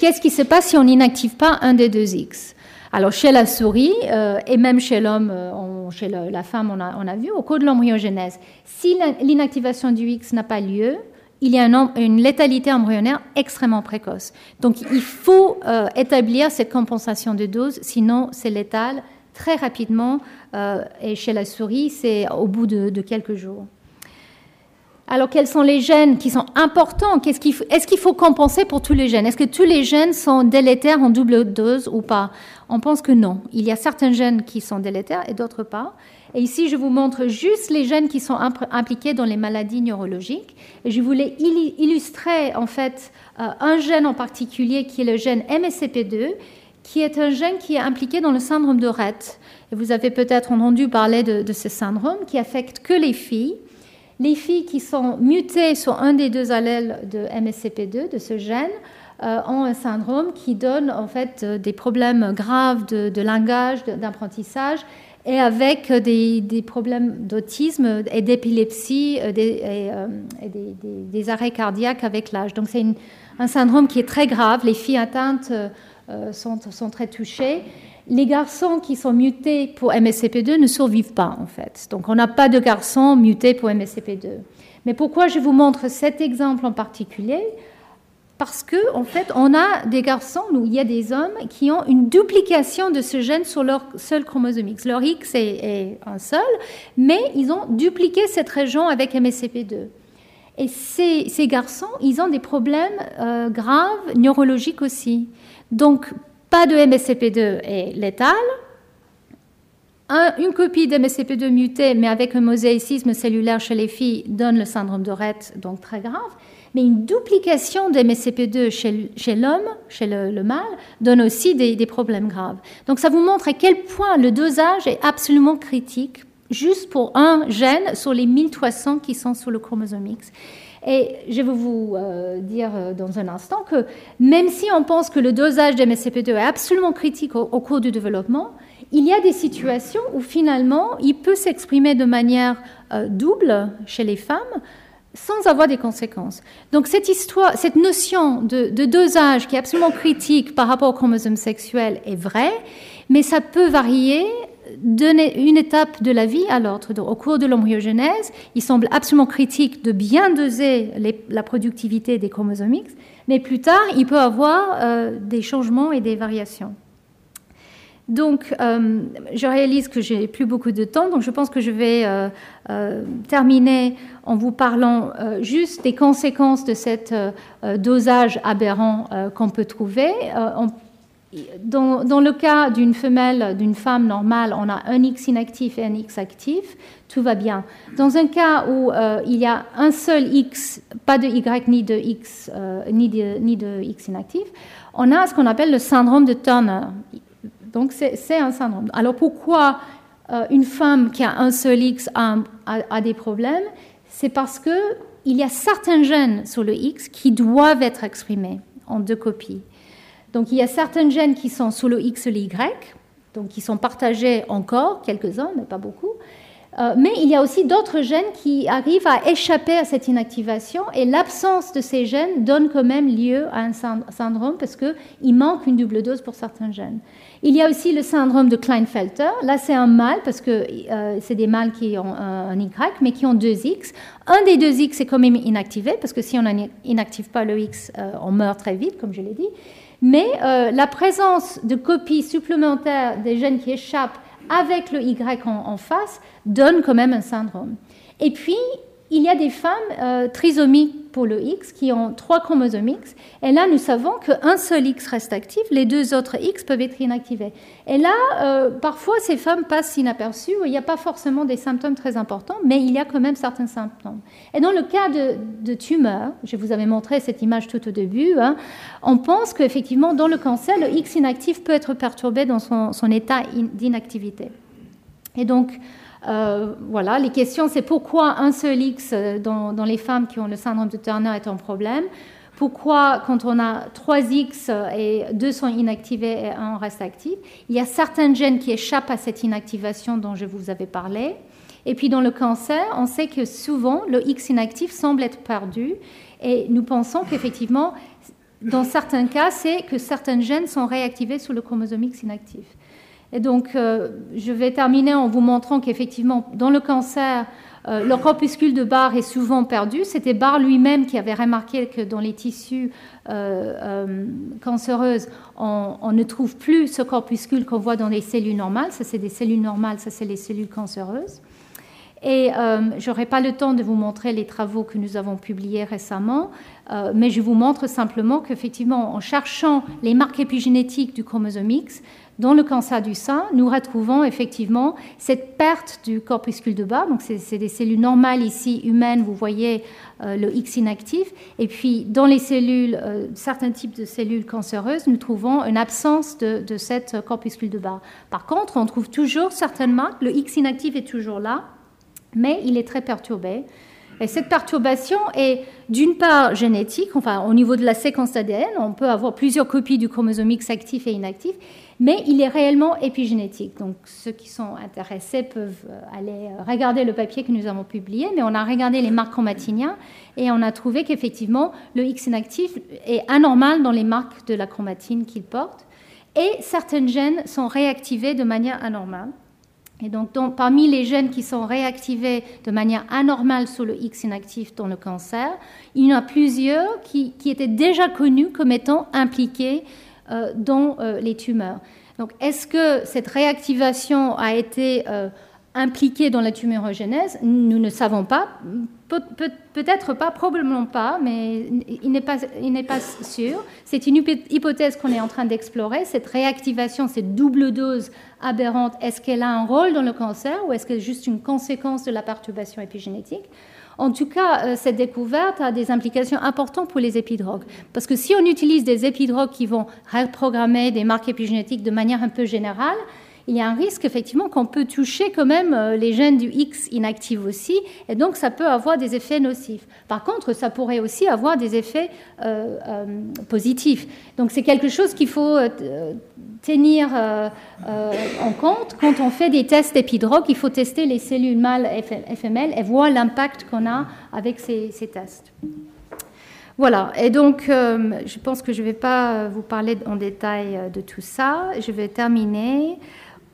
Qu'est-ce qui se passe si on n'inactive pas un des deux X? Alors chez la souris et même chez l'homme, chez la femme, on a, on a, vu au cours de l'embryogenèse, si l'inactivation du X n'a pas lieu, il y a une létalité embryonnaire extrêmement précoce. Donc il faut euh, établir cette compensation de dose, sinon c'est létal très rapidement. Euh, et chez la souris, c'est au bout de, quelques jours. Alors, quels sont les gènes qui sont importants? Est-ce qu'il faut, compenser pour tous les gènes? Est-ce que tous les gènes sont délétères en double dose ou pas? On pense que non. Il y a certains gènes qui sont délétères et d'autres pas. Et ici, je vous montre juste les gènes qui sont impliqués dans les maladies neurologiques. Et je voulais illustrer en fait euh, un gène en particulier qui est le gène MSCP2, qui est un gène qui est impliqué dans le syndrome de Rett. Et vous avez peut-être entendu parler de, ce syndrome qui affecte que les filles. Les filles qui sont mutées sur un des deux allèles de MSCP2, de ce gène, euh, ont un syndrome qui donne en fait euh, des problèmes graves de, de langage, d'apprentissage et avec des, problèmes d'autisme et d'épilepsie euh, euh, et, des, arrêts cardiaques avec l'âge. Donc c'est un syndrome qui est très grave. Les filles atteintes euh, sont, très touchées. Les garçons qui sont mutés pour MSCP2 ne survivent pas en fait. Donc on n'a pas de garçons mutés pour MSCP2. Mais pourquoi je vous montre cet exemple en particulier? Parce que en fait, on a des garçons, il y a des hommes qui ont une duplication de ce gène sur leur seul chromosome X. Leur X est, un seul, mais ils ont dupliqué cette région avec MSCP2. Et ces, garçons, ils ont des problèmes euh, graves neurologiques aussi. Donc, pas de MSCP2 est létal, une copie d'MSCP2 mutée, mais avec un mosaïcisme cellulaire chez les filles, donne le syndrome de Rett, donc très grave. Mais une duplication d'MSCP2 chez, chez l'homme, chez le, mâle, donne aussi des, problèmes graves. Donc ça vous montre à quel point le dosage est absolument critique, juste pour un gène sur les 1300 qui sont sur le chromosome X. Et je vais vous euh, dire euh, dans un instant que même si on pense que le dosage d'MSCP2 est absolument critique au, cours du développement, il y a des situations où finalement il peut s'exprimer de manière euh, double chez les femmes sans avoir des conséquences. Donc cette histoire, cette notion de, dosage qui est absolument critique par rapport au chromosome sexuel est vraie, mais ça peut varier d'une étape de la vie à l'autre. Au cours de l'embryogenèse, il semble absolument critique de bien doser la productivité des chromosomes X, mais plus tard, il peut avoir euh, des changements et des variations. Donc, euh, je réalise que j'ai plus beaucoup de temps, donc je pense que je vais euh, terminer en vous parlant juste des conséquences de cet dosage aberrant qu'on peut trouver. Dans, le cas d'une femelle, d'une femme normale, on a un X inactif et un X actif, tout va bien. Dans un cas où euh, il y a un seul X, pas de Y ni de X, euh, ni, de, X inactif, on a ce qu'on appelle le syndrome de Turner. Donc c'est un syndrome. Alors pourquoi euh, une femme qui a un seul X a, des problèmes? C'est parce qu'il y a certains gènes sur le X qui doivent être exprimés en deux copies. Donc il y a certains gènes qui sont sous le X et le Y, donc qui sont partagés encore, quelques-uns, mais pas beaucoup. Euh, mais il y a aussi d'autres gènes qui arrivent à échapper à cette inactivation et l'absence de ces gènes donne quand même lieu à un syndrome parce qu'il manque une double dose pour certains gènes. Il y a aussi le syndrome de Klinefelter. Là, c'est un mâle parce que euh, c'est des mâles qui ont un, Y, mais qui ont deux X. Un des deux X est quand même inactivé parce que si on n'inactive pas le X, euh, on meurt très vite, comme je l'ai dit. Mais euh, la présence de copies supplémentaires des gènes qui échappent avec le Y en, face donne quand même un syndrome. Et puis, il y a des femmes euh, trisomiques pour le X qui ont trois chromosomes X. Et là, nous savons qu'un seul X reste actif, les deux autres X peuvent être inactivés. Et là, euh, parfois, ces femmes passent inaperçues. Il n'y a pas forcément des symptômes très importants, mais il y a quand même certains symptômes. Et dans le cas de, de tumeur, je vous avais montré cette image tout au début, hein, on pense qu'effectivement, dans le cancer, le X inactif peut être perturbé dans son, son état d'inactivité. Et donc, euh, voilà, les questions, c'est pourquoi un seul X euh, dans, les femmes qui ont le syndrome de Turner est un problème? Pourquoi, quand on a trois X euh, et deux sont inactivés et un reste actif, il y a certains gènes qui échappent à cette inactivation dont je vous avais parlé. Et puis dans le cancer, on sait que souvent le X inactif semble être perdu. Et nous pensons qu'effectivement, dans certains cas, c'est que certains gènes sont réactivés sous le chromosome X inactif. Et donc, euh, je vais terminer en vous montrant qu'effectivement, dans le cancer, euh, le corpuscule de Barr est souvent perdu. C'était Barr lui-même qui avait remarqué que dans les tissus euh, cancéreuses, on, ne trouve plus ce corpuscule qu'on voit dans les cellules normales. Ça, c'est des cellules normales, ça, c'est les cellules cancéreuses. Et je n'aurai pas le temps de vous montrer les travaux que nous avons publiés récemment, mais je vous montre simplement qu'effectivement, en cherchant les marques épigénétiques du chromosome X, dans le cancer du sein, nous retrouvons effectivement cette perte du corpuscule de bas. Donc, c'est des cellules normales ici, humaines, vous voyez euh, le X inactif. Et puis, dans les cellules, euh, certains types de cellules cancéreuses, nous trouvons une absence de, de cette corpuscule de bas. Par contre, on trouve toujours certaines marques. Le X inactif est toujours là, mais il est très perturbé. Et cette perturbation est d'une part génétique, enfin au niveau de la séquence ADN, on peut avoir plusieurs copies du chromosome X actif et inactif, mais il est réellement épigénétique. Donc ceux qui sont intéressés peuvent euh, aller euh, regarder le papier que nous avons publié, mais on a regardé les marques chromatiniens et on a trouvé qu'effectivement le X inactif est anormal dans les marques de la chromatine qu'il porte et certains gènes sont réactivés de manière anormale. Et donc, parmi les gènes qui sont réactivés de manière anormale sur le X inactif dans le cancer, il y en a plusieurs qui, étaient déjà connus comme étant impliqués dans euh, les tumeurs. Donc, est-ce que cette réactivation a été euh, impliqués dans la tumorogénèse, nous ne savons pas, peut-être pas, probablement pas, mais il n'est pas sûr. C'est une hypothèse qu'on est en train d'explorer. Cette réactivation, cette double dose aberrante, est-ce qu'elle a un rôle dans le cancer ou est-ce qu'elle est juste une conséquence de la perturbation épigénétique? En tout cas, euh, cette découverte a des implications importantes pour les épidrogues. Parce que si on utilise des épidrogues qui vont reprogrammer des marques épigénétiques de manière un peu générale, il y a un risque effectivement qu'on peut toucher quand même euh, les gènes du X inactifs aussi, et donc ça peut avoir des effets nocifs. Par contre, ça pourrait aussi avoir des effets euh, euh, positifs. Donc c'est quelque chose qu'il faut tenir en compte quand on fait des tests d'épidrogue. Il faut tester les cellules mâles FML et voir l'impact qu'on a avec ces tests. Voilà, et donc je pense que je ne vais pas vous parler en détail de tout ça. Je vais terminer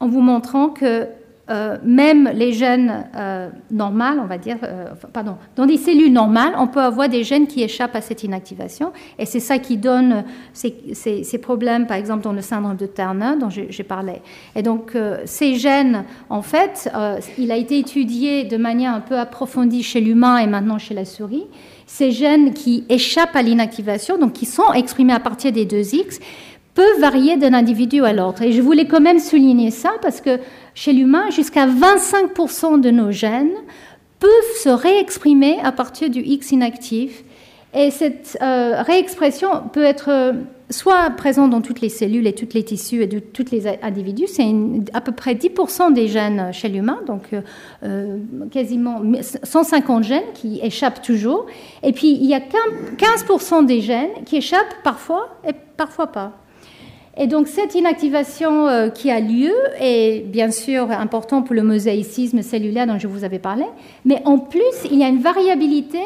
en vous montrant que euh, même les gènes euh, normales, on va dire, euh, pardon, dans des cellules normales, on peut avoir des gènes qui échappent à cette inactivation. Et c'est ça qui donne ces, ces, problèmes, par exemple, dans le syndrome de Turner dont j'ai parlé. Et donc, euh, ces gènes, en fait, il a été étudié de manière un peu approfondie chez l'humain et maintenant chez la souris. Ces gènes qui échappent à l'inactivation, donc qui sont exprimés à partir des 2X, peut varier d'un individu à l'autre. Et je voulais quand même souligner ça parce que chez l'humain, jusqu'à 25% de nos gènes peuvent se réexprimer à partir du X inactif. Et cette euh, réexpression peut être euh, soit présente dans toutes les cellules et tous les tissus et de tous les individus. C'est à peu près 10% des gènes chez l'humain, donc euh, quasiment 150 gènes qui échappent toujours. Et puis il y a 15% des gènes qui échappent parfois et parfois pas. Et donc cette inactivation euh, qui a lieu est bien sûr importante pour le mosaïcisme cellulaire dont je vous avais parlé, mais en plus il y a une variabilité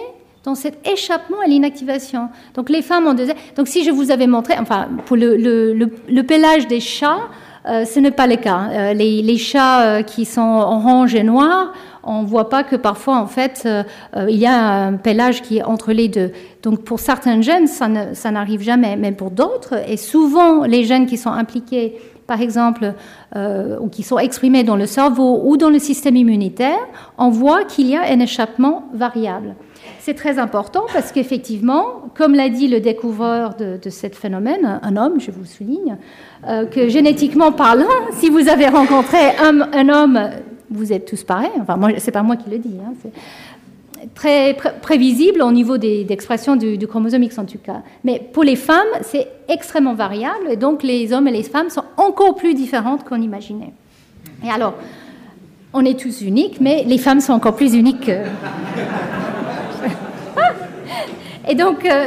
dans cet échappement à l'inactivation. Donc les femmes ont. Donc si je vous avais montré, enfin pour le, le, des chats, euh, ce n'est pas le cas. Euh, les, les, chats qui sont orange et noir on ne voit pas que parfois, en fait, euh, euh, il y a un pélage qui est entre les deux. Donc, pour certains gènes, ça n'arrive jamais, mais pour d'autres, et souvent, les gènes qui sont impliqués, par exemple, euh, ou qui sont exprimés dans le cerveau ou dans le système immunitaire, on voit qu'il y a un échappement variable. C'est très important parce qu'effectivement, comme l'a dit le découvreur de, de ce phénomène, un homme, je vous souligne, que génétiquement parlant, si vous avez rencontré un homme vous êtes tous pareils. Enfin, moi, c'est pas moi qui le dis. Hein, très prévisible au niveau d'expression du, du, chromosome X en tout cas. Mais pour les femmes, c'est extrêmement variable et donc les hommes et les femmes sont encore plus différentes qu'on imaginait. Et alors, on est tous uniques, mais les femmes sont encore plus uniques. Que... et donc, euh,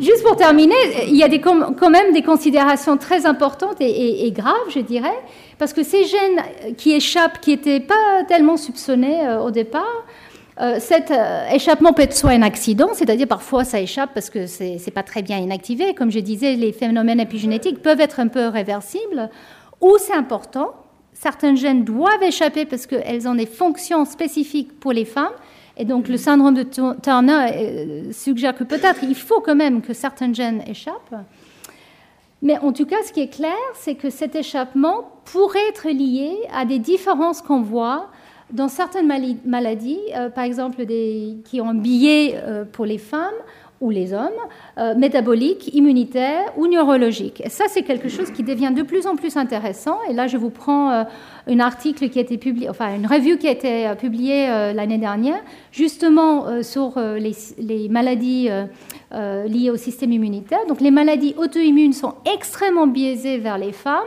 juste pour terminer, il y a quand même des considérations très importantes et, graves, je dirais. Parce que ces gènes qui échappent, qui n'étaient pas tellement soupçonnés euh, au départ, euh, cet euh, échappement peut être soit un accident, c'est-à-dire parfois ça échappe parce que ce n'est pas très bien inactivé. Comme je disais, les phénomènes épigénétiques peuvent être un peu réversibles, ou c'est important. Certains gènes doivent échapper parce qu'elles ont des fonctions spécifiques pour les femmes. Et donc le syndrome de Turner suggère que peut-être il faut quand même que certains gènes échappent. Mais en tout cas, ce qui est clair, c'est que cet échappement pourrait être lié à des différences qu'on voit dans certaines maladies, euh, par exemple qui ont un billet euh, pour les femmes ou les hommes, euh, métaboliques, immunitaires ou neurologiques. Et ça, c'est quelque chose qui devient de plus en plus intéressant. Et là, je vous prends un article qui publié, enfin une revue qui a été publiée l'année dernière, justement sur les, les, maladies euh, liées au système immunitaire. Donc les maladies auto-immunes sont extrêmement biaisées vers les femmes,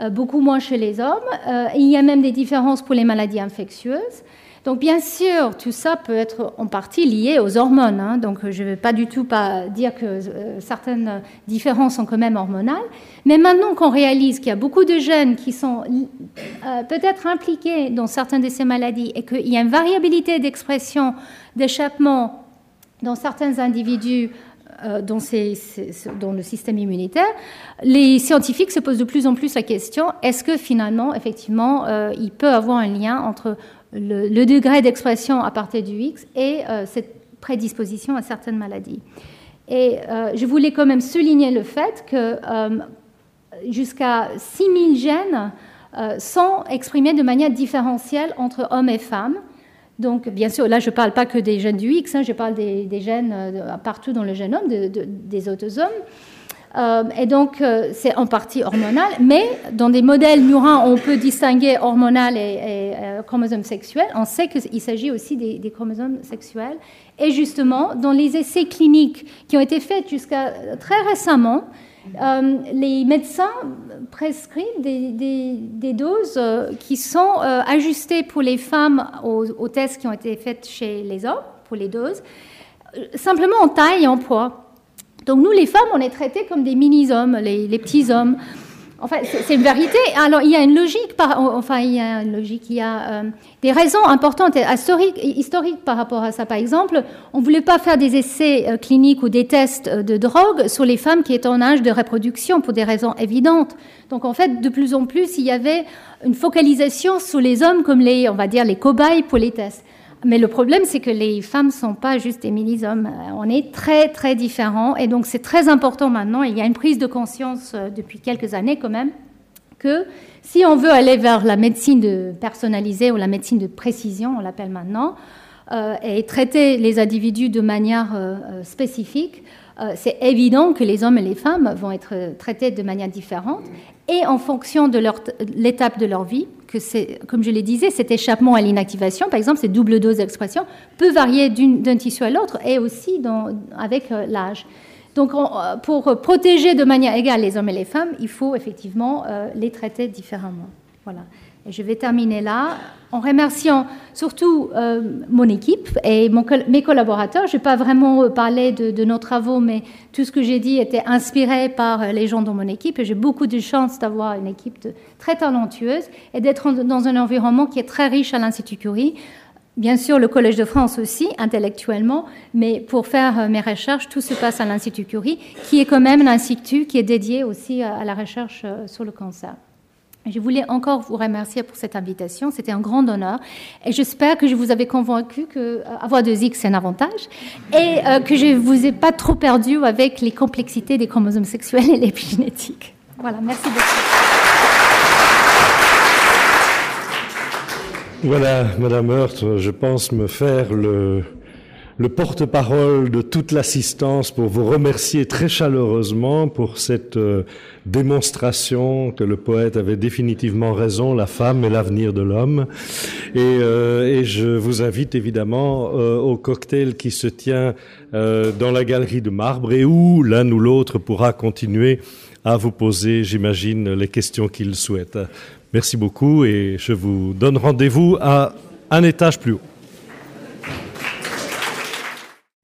euh, beaucoup moins chez les hommes. Euh, il y a même des différences pour les maladies infectieuses. Donc bien sûr, tout ça peut être en partie lié aux hormones. Hein. donc je ne vais pas du tout dire que certaines différences sont quand même hormonales. Mais maintenant qu'on réalise qu'il y a beaucoup de gènes qui sont peut-être impliqués dans certaines de ces maladies et qu'il y a une variabilité d'expression, d'échappement dans certains individus euh, dans, le système immunitaire, les scientifiques se posent de plus en plus la question est-ce que finalement, effectivement, euh, il peut avoir un lien entre le, degré d'expression à partir du X et euh, cette prédisposition à certaines maladies Et je voulais quand même souligner le fait que jusqu'à 6000 gènes euh, sont exprimés de manière différentielle entre hommes et femmes. Donc, bien sûr, là, je ne parle pas que des gènes du X, hein, je parle des, gènes euh, partout dans le génome des autosomes. Euh, et donc, euh, c'est en partie hormonal, mais dans des modèles murins, on peut distinguer hormonal et, chromosomes sexuels. On sait qu'il s'agit aussi des, chromosomes sexuels. Et justement, dans les essais cliniques qui ont été faits jusqu'à très récemment, euh, les médecins prescrivent des, doses euh, qui sont euh, ajustées pour les femmes aux, tests qui ont été faits chez les hommes, pour les doses, simplement en taille et en poids. Donc nous, les femmes, on est traitées comme des mini-hommes, les petits hommes. Enfin, c'est une vérité. Alors, il y a une logique, enfin, il y a une logique, il y a euh, des raisons importantes et historiques, par rapport à ça. Par exemple, on ne voulait pas faire des essais euh, cliniques ou des tests euh, de drogue sur les femmes qui étaient en âge de reproduction pour des raisons évidentes. Donc, en fait, de plus en plus, il y avait une focalisation sur les hommes comme les, on va dire, les cobayes pour les tests. Mais le problème, c'est que les femmes ne sont pas juste des mini-hommes. Euh, on est très, très différents. Et donc, c'est très important maintenant. il y a une prise de conscience euh, depuis quelques années, quand même, que si on veut aller vers la médecine de personnalisée ou la médecine de précision, on l'appelle maintenant, euh, et traiter les individus de manière spécifique, c'est évident que les hommes et les femmes vont être traités de manière différente et en fonction de l'étape de leur vie, comme je le disais, cet échappement à l'inactivation, par exemple, cette double dose d'expression, peut varier d'un tissu à l'autre et aussi avec euh, l'âge. Donc, euh, pour protéger de manière égale les hommes et les femmes, il faut effectivement euh, les traiter différemment. Voilà. Je vais terminer là en remerciant surtout euh, mon équipe et mes collaborateurs. Je n'ai pas vraiment parlé de, nos travaux, mais tout ce que j'ai dit était inspiré par les gens dans mon équipe. J'ai beaucoup de chance d'avoir une équipe très talentueuse et d'être dans un environnement qui est très riche à l'Institut Curie. Bien sûr, le Collège de France aussi, intellectuellement, mais pour faire euh, mes recherches, tout se passe à l'Institut Curie, qui est quand même un institut qui est dédié aussi à la recherche euh, sur le cancer. Je voulais encore vous remercier pour cette invitation. C'était un grand honneur. Et j'espère que je vous avais convaincu que euh, avoir deux X, c'est un avantage. Et euh, que je ne vous ai pas trop perdu avec les complexités des chromosomes sexuels et l'épigénétique. Voilà, merci beaucoup. Voilà, Madame Heurt, je pense me faire le, le porte-parole de toute l'assistance pour vous remercier très chaleureusement pour cette euh, démonstration que le poète avait définitivement raison, la femme est l'avenir de l'homme. Et, euh, je vous invite évidemment euh, au cocktail qui se tient dans la galerie de marbre et où l'un ou l'autre pourra continuer à vous poser, j'imagine, les questions qu'il souhaite. Merci beaucoup et je vous donne rendez-vous à un étage plus haut.